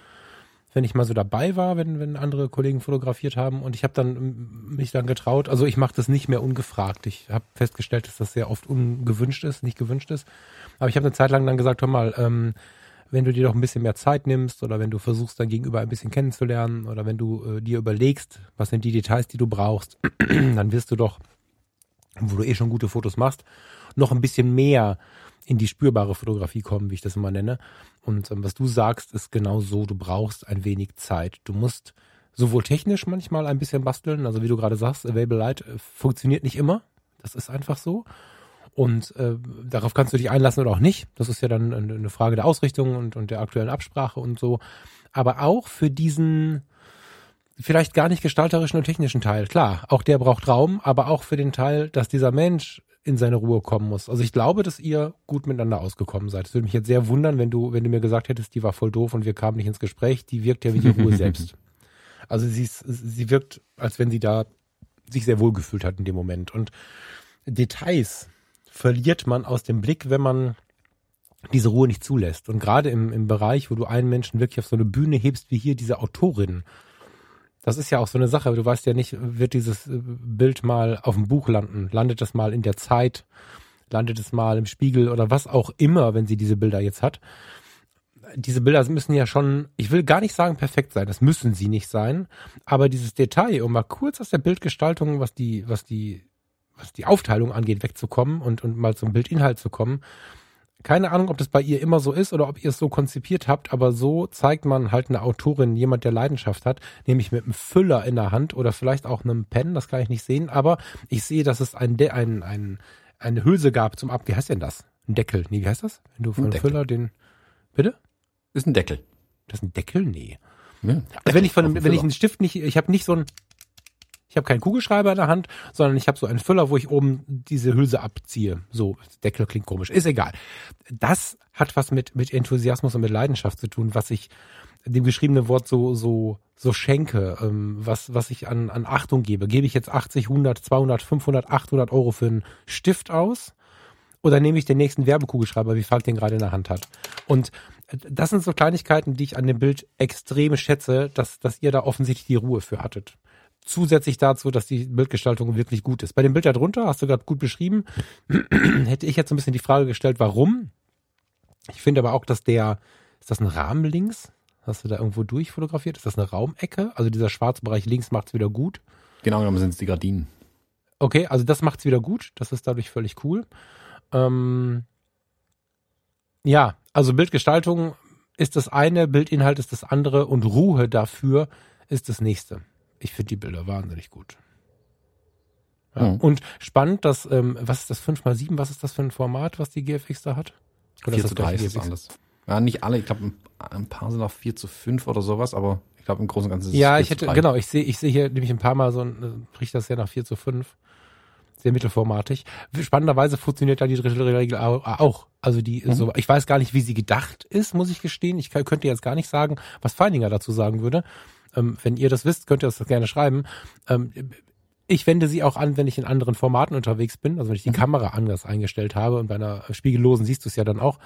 wenn ich mal so dabei war, wenn, wenn andere Kollegen fotografiert haben und ich habe dann ähm, mich dann getraut, also ich mache das nicht mehr ungefragt. Ich habe festgestellt, dass das sehr oft ungewünscht ist, nicht gewünscht ist. Aber ich habe eine Zeit lang dann gesagt, hör mal, ähm, wenn du dir doch ein bisschen mehr Zeit nimmst oder wenn du versuchst, dein Gegenüber ein bisschen kennenzulernen oder wenn du äh, dir überlegst, was sind die Details, die du brauchst, <clears throat> dann wirst du doch, wo du eh schon gute Fotos machst, noch ein bisschen mehr in die spürbare Fotografie kommen, wie ich das immer nenne. Und ähm, was du sagst, ist genau so, du brauchst ein wenig Zeit. Du musst sowohl technisch manchmal ein bisschen basteln, also wie du gerade sagst, Available Light äh, funktioniert nicht immer. Das ist einfach so. Und äh, darauf kannst du dich einlassen oder auch nicht. Das ist ja dann eine Frage der Ausrichtung und, und der aktuellen Absprache und so. Aber auch für diesen vielleicht gar nicht gestalterischen und technischen Teil. Klar, auch der braucht Raum, aber auch für den Teil, dass dieser Mensch in seine Ruhe kommen muss. Also ich glaube, dass ihr gut miteinander ausgekommen seid. Es würde mich jetzt sehr wundern, wenn du, wenn du mir gesagt hättest, die war voll doof und wir kamen nicht ins Gespräch. Die wirkt ja wie die <laughs> Ruhe selbst. Also sie, ist, sie wirkt, als wenn sie da sich sehr wohl gefühlt hat in dem Moment. Und Details verliert man aus dem Blick, wenn man diese Ruhe nicht zulässt. Und gerade im, im Bereich, wo du einen Menschen wirklich auf so eine Bühne hebst, wie hier diese Autorin, das ist ja auch so eine Sache. Du weißt ja nicht, wird dieses äh, Bild mal auf dem Buch landen? Landet das mal in der Zeit? Landet es mal im Spiegel oder was auch immer, wenn sie diese Bilder jetzt hat? Diese Bilder müssen ja schon, ich will gar nicht sagen perfekt sein, das müssen sie nicht sein, aber dieses Detail, um mal kurz aus der Bildgestaltung, was die, was die was die Aufteilung angeht, wegzukommen und, und mal zum Bildinhalt zu kommen. Keine Ahnung, ob das bei ihr immer so ist oder ob ihr es so konzipiert habt, aber so zeigt man halt eine Autorin, jemand, der Leidenschaft hat, nämlich mit einem Füller in der Hand oder vielleicht auch einem Pen, das kann ich nicht sehen, aber ich sehe, dass es ein, ein, ein, eine Hülse gab zum Ab. Wie heißt denn das? Ein Deckel. Nee, wie heißt das? Wenn du von einem Füller den. Bitte? Ist ein Deckel. Das ist ein Deckel? Nee. Ja, also wenn ich von einem, wenn ich einen Stift nicht, ich habe nicht so ein, ich habe keinen Kugelschreiber in der Hand, sondern ich habe so einen Füller, wo ich oben diese Hülse abziehe. So, Deckel klingt komisch, ist egal. Das hat was mit mit Enthusiasmus und mit Leidenschaft zu tun, was ich dem geschriebenen Wort so so so schenke, ähm, was was ich an an Achtung gebe. Gebe ich jetzt 80, 100, 200, 500, 800 Euro für einen Stift aus? Oder nehme ich den nächsten Werbekugelschreiber, wie Falk den gerade in der Hand hat? Und das sind so Kleinigkeiten, die ich an dem Bild extrem schätze, dass, dass ihr da offensichtlich die Ruhe für hattet. Zusätzlich dazu, dass die Bildgestaltung wirklich gut ist. Bei dem Bild darunter, hast du gerade gut beschrieben, <clears throat> hätte ich jetzt ein bisschen die Frage gestellt, warum. Ich finde aber auch, dass der, ist das ein Rahmen links? Hast du da irgendwo durchfotografiert? Ist das eine Raumecke? Also dieser schwarze Bereich links macht es wieder gut. Genau genommen sind es die Gardinen. Okay, also das macht es wieder gut. Das ist dadurch völlig cool. Ähm, ja, also Bildgestaltung ist das eine, Bildinhalt ist das andere und Ruhe dafür ist das nächste. Ich finde die Bilder wahnsinnig gut. Ja. Mhm. Und spannend, dass, ähm, was ist das 5x7, was ist das für ein Format, was die GFX da hat? Oder 4 zu 3 ist das alles. Ja, nicht alle, ich glaube, ein paar sind auf 4 zu 5 oder sowas, aber ich glaube im Großen und Ganzen ist es Ja, ich hätte, genau, ich sehe ich sehe hier nämlich ein paar Mal so ein, äh, riecht das ja nach 4 zu 5 sehr mittelformatig. Spannenderweise funktioniert da die Drittelregel auch. Also die mhm. so, ich weiß gar nicht, wie sie gedacht ist, muss ich gestehen. Ich könnte jetzt gar nicht sagen, was Feininger dazu sagen würde. Ähm, wenn ihr das wisst, könnt ihr das gerne schreiben. Ähm, ich wende sie auch an, wenn ich in anderen Formaten unterwegs bin, also wenn ich die mhm. Kamera anders eingestellt habe und bei einer spiegellosen siehst du es ja dann auch.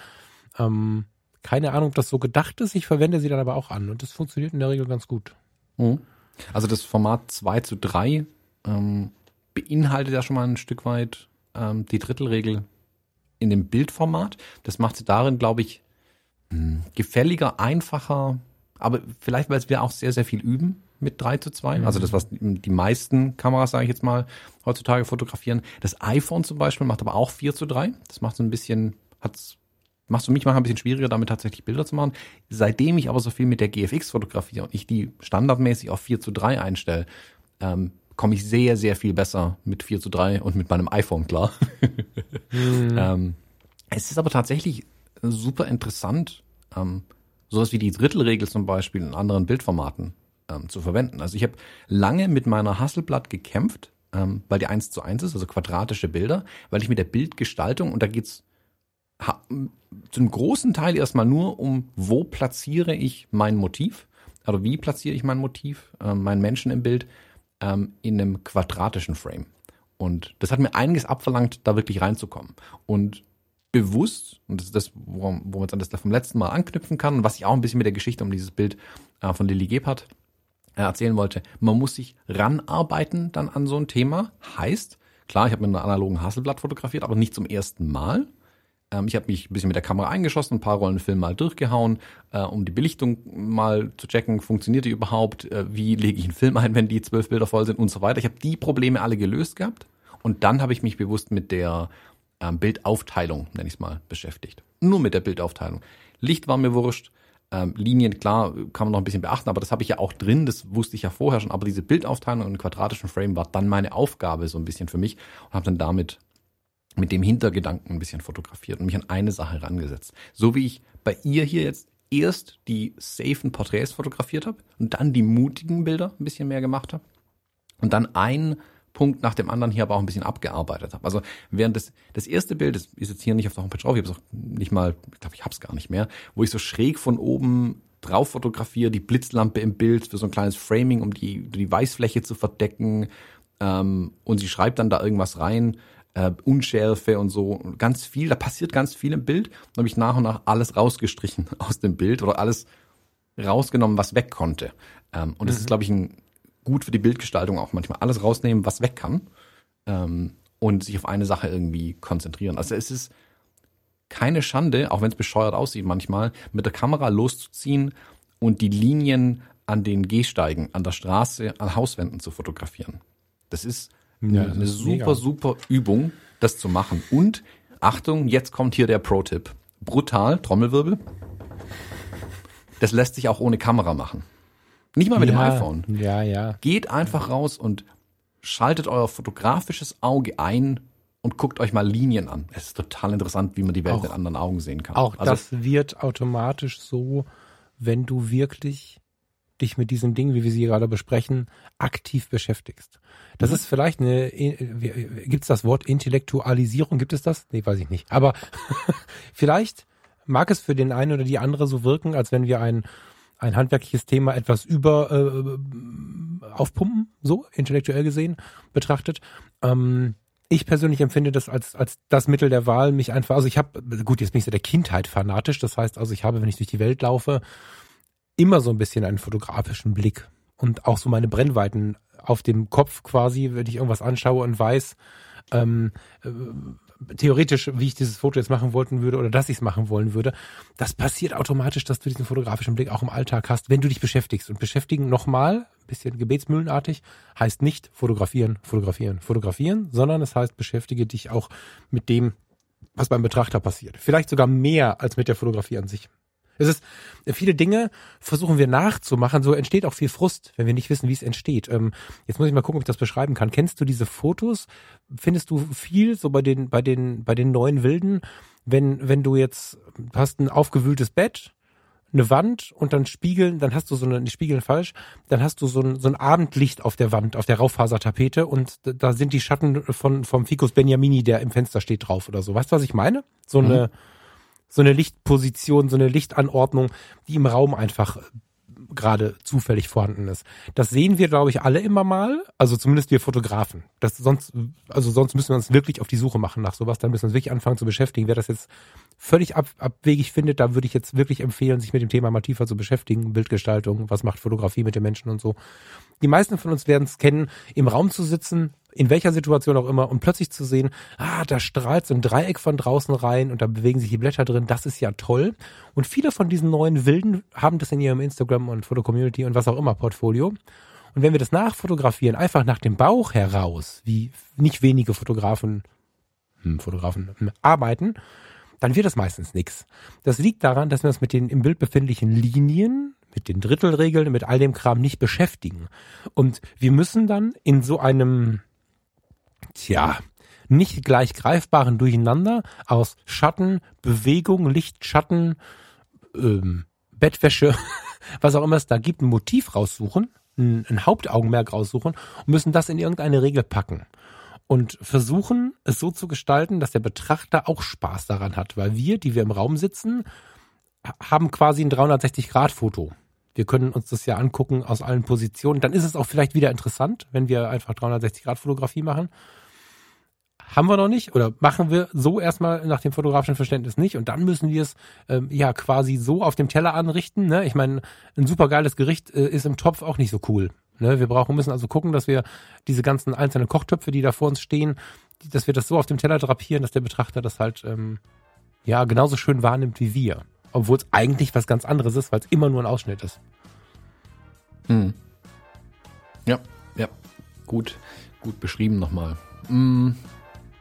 Ähm, keine Ahnung, ob das so gedacht ist. Ich verwende sie dann aber auch an und das funktioniert in der Regel ganz gut. Mhm. Also das Format 2 zu 3 ähm, beinhaltet ja schon mal ein Stück weit ähm, die Drittelregel in dem Bildformat. Das macht sie darin, glaube ich, hm, gefälliger, einfacher, aber vielleicht, weil wir auch sehr, sehr viel üben mit 3 zu 2. Mhm. Also das, was die meisten Kameras, sage ich jetzt mal, heutzutage fotografieren. Das iPhone zum Beispiel macht aber auch 4 zu 3. Das macht so ein bisschen, hat's macht für mich manchmal ein bisschen schwieriger, damit tatsächlich Bilder zu machen. Seitdem ich aber so viel mit der GFX fotografiere und ich die standardmäßig auf 4 zu 3 einstelle, ähm, komme ich sehr, sehr viel besser mit 4 zu 3 und mit meinem iPhone klar. mhm. <laughs> ähm, es ist aber tatsächlich super interessant, ähm, sowas wie die Drittelregel zum Beispiel in anderen Bildformaten ähm, zu verwenden. Also ich habe lange mit meiner Hasselblatt gekämpft, ähm, weil die 1 zu 1 ist, also quadratische Bilder, weil ich mit der Bildgestaltung, und da geht's zu einem großen Teil erstmal nur um, wo platziere ich mein Motiv, also wie platziere ich mein Motiv, äh, meinen Menschen im Bild, ähm, in einem quadratischen Frame. Und das hat mir einiges abverlangt, da wirklich reinzukommen. Und bewusst, und das ist das, wo, wo man das vom letzten Mal anknüpfen kann, was ich auch ein bisschen mit der Geschichte um dieses Bild äh, von Lilly Gebhardt äh, erzählen wollte, man muss sich ranarbeiten dann an so ein Thema. Heißt, klar, ich habe mit einer analogen Hasselblatt fotografiert, aber nicht zum ersten Mal. Ähm, ich habe mich ein bisschen mit der Kamera eingeschossen, ein paar Rollen Film mal durchgehauen, äh, um die Belichtung mal zu checken, funktioniert die überhaupt, äh, wie lege ich einen Film ein, wenn die zwölf Bilder voll sind und so weiter. Ich habe die Probleme alle gelöst gehabt und dann habe ich mich bewusst mit der ähm, Bildaufteilung, nenne ich es mal, beschäftigt. Nur mit der Bildaufteilung. Licht war mir wurscht, ähm, Linien, klar, kann man noch ein bisschen beachten, aber das habe ich ja auch drin, das wusste ich ja vorher schon, aber diese Bildaufteilung in quadratischen Frame war dann meine Aufgabe so ein bisschen für mich und habe dann damit mit dem Hintergedanken ein bisschen fotografiert und mich an eine Sache rangesetzt. So wie ich bei ihr hier jetzt erst die safen Porträts fotografiert habe und dann die mutigen Bilder ein bisschen mehr gemacht habe und dann ein Punkt nach dem anderen hier aber auch ein bisschen abgearbeitet habe. Also während das, das erste Bild, das ist jetzt hier nicht auf der Homepage drauf, ich habe es auch nicht mal, ich glaube, ich habe es gar nicht mehr, wo ich so schräg von oben drauf fotografiere, die Blitzlampe im Bild für so ein kleines Framing, um die, die Weißfläche zu verdecken. Ähm, und sie schreibt dann da irgendwas rein, äh, Unschärfe und so, ganz viel, da passiert ganz viel im Bild. Dann habe ich nach und nach alles rausgestrichen <laughs> aus dem Bild oder alles rausgenommen, was weg konnte. Ähm, und das mhm. ist, glaube ich, ein, gut für die Bildgestaltung auch manchmal. Alles rausnehmen, was weg kann. Ähm, und sich auf eine Sache irgendwie konzentrieren. Also es ist keine Schande, auch wenn es bescheuert aussieht manchmal, mit der Kamera loszuziehen und die Linien an den Gehsteigen, an der Straße, an Hauswänden zu fotografieren. Das ist Ja, das eine ist super, mega. super Übung, das zu machen. Und Achtung, jetzt kommt hier der Pro-Tipp. Brutal, Trommelwirbel. Das lässt sich auch ohne Kamera machen. Nicht mal mit dem ja, iPhone. Ja, ja. Geht einfach raus und schaltet euer fotografisches Auge ein und guckt euch mal Linien an. Es ist total interessant, wie man die Welt Auch- mit anderen Augen sehen kann. Auch also, das wird automatisch so, wenn du wirklich dich mit diesen Dingen, wie wir sie gerade besprechen, aktiv beschäftigst. Das Mhm. ist vielleicht eine, gibt es das Wort Intellektualisierung? Gibt es das? Nee, weiß ich nicht. Aber <laughs> vielleicht mag es für den einen oder die andere so wirken, als wenn wir ein, ein handwerkliches Thema etwas über äh, aufpumpen, so intellektuell gesehen betrachtet. Ähm, ich persönlich empfinde das als, als das Mittel der Wahl, mich einfach, also ich habe, gut, jetzt bin ich seit der Kindheit fanatisch, das heißt also, ich habe, wenn ich durch die Welt laufe, immer so ein bisschen einen fotografischen Blick und auch so meine Brennweiten auf dem Kopf quasi, wenn ich irgendwas anschaue und weiß, ähm, äh, theoretisch, wie ich dieses Foto jetzt machen wollten würde oder dass ich es machen wollen würde, das passiert automatisch, dass du diesen fotografischen Blick auch im Alltag hast, wenn du dich beschäftigst. Und beschäftigen nochmal, bisschen gebetsmühlenartig, heißt nicht fotografieren, fotografieren, fotografieren, sondern es heißt, beschäftige dich auch mit dem, was beim Betrachter passiert. Vielleicht sogar mehr als mit der Fotografie an sich. Es ist, viele Dinge versuchen wir nachzumachen, so entsteht auch viel Frust, wenn wir nicht wissen, wie es entsteht. Ähm, jetzt muss ich mal gucken, ob ich das beschreiben kann. Kennst du diese Fotos? Findest du viel so bei den, bei den, bei den neuen Wilden, wenn, wenn du jetzt hast ein aufgewühltes Bett, eine Wand und dann Spiegeln, dann hast du so eine, die Spiegeln falsch, dann hast du so ein, so ein Abendlicht auf der Wand, auf der Raufasertapete und da- sind die Schatten von, vom Ficus Beniamini, der im Fenster steht, drauf oder so. Weißt du, was ich meine? So eine, so eine Lichtposition, so eine Lichtanordnung, die im Raum einfach äh, gerade zufällig vorhanden ist. Das sehen wir, glaube ich, alle immer mal, also zumindest wir Fotografen. Das sonst, also sonst müssen wir uns wirklich auf die Suche machen nach sowas, dann müssen wir uns wirklich anfangen zu beschäftigen. Wer das jetzt völlig ab, abwegig findet, da würde ich jetzt wirklich empfehlen, sich mit dem Thema mal tiefer zu beschäftigen. Bildgestaltung, was macht Fotografie mit den Menschen und so. Die meisten von uns werden es kennen, im Raum zu sitzen, in welcher Situation auch immer, und plötzlich zu sehen, ah, da strahlt so ein Dreieck von draußen rein und da bewegen sich die Blätter drin, das ist ja toll. Und viele von diesen neuen Wilden haben das in ihrem Instagram und Foto-Community und was auch immer Portfolio. Und wenn wir das nachfotografieren, einfach nach dem Bauch heraus, wie nicht wenige Fotografen, hm, Fotografen hm, arbeiten, dann wird das meistens nichts. Das liegt daran, dass wir uns mit den im Bild befindlichen Linien, mit den Drittelregeln, mit all dem Kram nicht beschäftigen. Und wir müssen dann in so einem, tja, nicht gleich greifbaren Durcheinander aus Schatten, Bewegung, Licht, Schatten, ähm, Bettwäsche, <laughs> was auch immer es da gibt, ein Motiv raussuchen, ein, ein Hauptaugenmerk raussuchen und müssen das in irgendeine Regel packen und versuchen es so zu gestalten, dass der Betrachter auch Spaß daran hat, weil wir, die wir im Raum sitzen, ha- haben quasi ein 360-Grad-Foto. Wir können uns das ja angucken aus allen Positionen. Dann ist es auch vielleicht wieder interessant, wenn wir einfach 360-Grad-Fotografie machen. Haben wir noch nicht oder machen wir so erstmal nach dem fotografischen Verständnis nicht und dann müssen wir es ähm, ja quasi so auf dem Teller anrichten. Ne? Ich meine, ein supergeiles Gericht äh, ist im Topf auch nicht so cool. Ne? Wir brauchen müssen also gucken, dass wir diese ganzen einzelnen Kochtöpfe, die da vor uns stehen, dass wir das so auf dem Teller drapieren, dass der Betrachter das halt ähm, ja genauso schön wahrnimmt wie wir, obwohl es eigentlich was ganz anderes ist, weil es immer nur ein Ausschnitt ist. Hm. Ja, ja. Gut, gut beschrieben nochmal. Hm.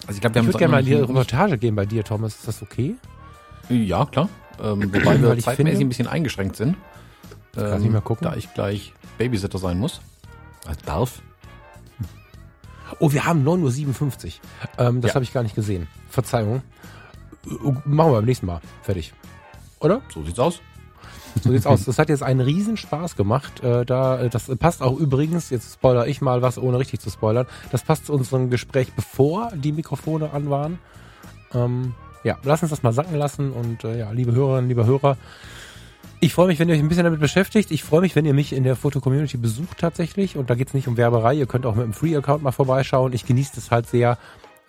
Also ich glaube, wir Ich würde gerne mal in die Reportage gehen bei dir, Thomas. Ist das okay? Ja, klar. Ähm, <clears throat> wobei wir ich zeitmäßig finde- ein bisschen eingeschränkt sind. Ähm, Lass mich mal gucken. Da ich gleich Babysitter sein muss. Also darf. Oh, wir haben 9.57 Uhr. Ähm, das Ja. habe ich gar nicht gesehen. Verzeihung. Äh, Machen wir beim nächsten Mal. Fertig. Oder? So sieht's aus. So sieht's aus. Das hat jetzt einen riesen Spaß gemacht. Äh, da, äh, das passt auch übrigens, jetzt spoiler ich mal was, ohne richtig zu spoilern. Das passt zu unserem Gespräch, bevor die Mikrofone an waren. Ähm, ja, lass uns das mal sacken lassen und äh, ja, liebe Hörerinnen, liebe Hörer, ich freue mich, wenn ihr euch ein bisschen damit beschäftigt. Ich freue mich, wenn ihr mich in der Foto-Community besucht tatsächlich. Und da geht's nicht um Werberei. Ihr könnt auch mit einem Free-Account mal vorbeischauen. Ich genieße das halt sehr,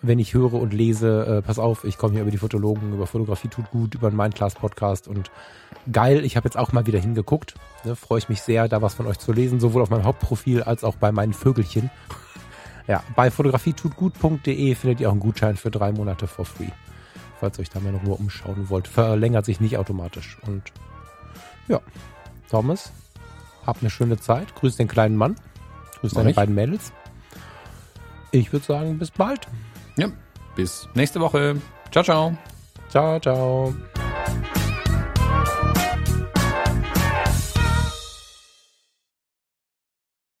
wenn ich höre und lese. Äh, pass auf, ich komme hier über die Fotologen, über Fotografie tut gut, über den Mindclass-Podcast. Und geil, ich habe jetzt auch mal wieder hingeguckt. Ne, freue ich mich sehr, da was von euch zu lesen, sowohl auf meinem Hauptprofil als auch bei meinen Vögelchen. <laughs> Ja, bei fotografietutgut.de findet ihr auch einen Gutschein für drei Monate for free. Falls ihr euch da mal noch nur umschauen wollt. Verlängert sich nicht automatisch. Und ja, Thomas, habt eine schöne Zeit. Grüß den kleinen Mann. Grüß Mach deine ich. beiden Mädels. Ich würde sagen, bis bald. Ja, bis nächste Woche. Ciao, ciao. Ciao, ciao.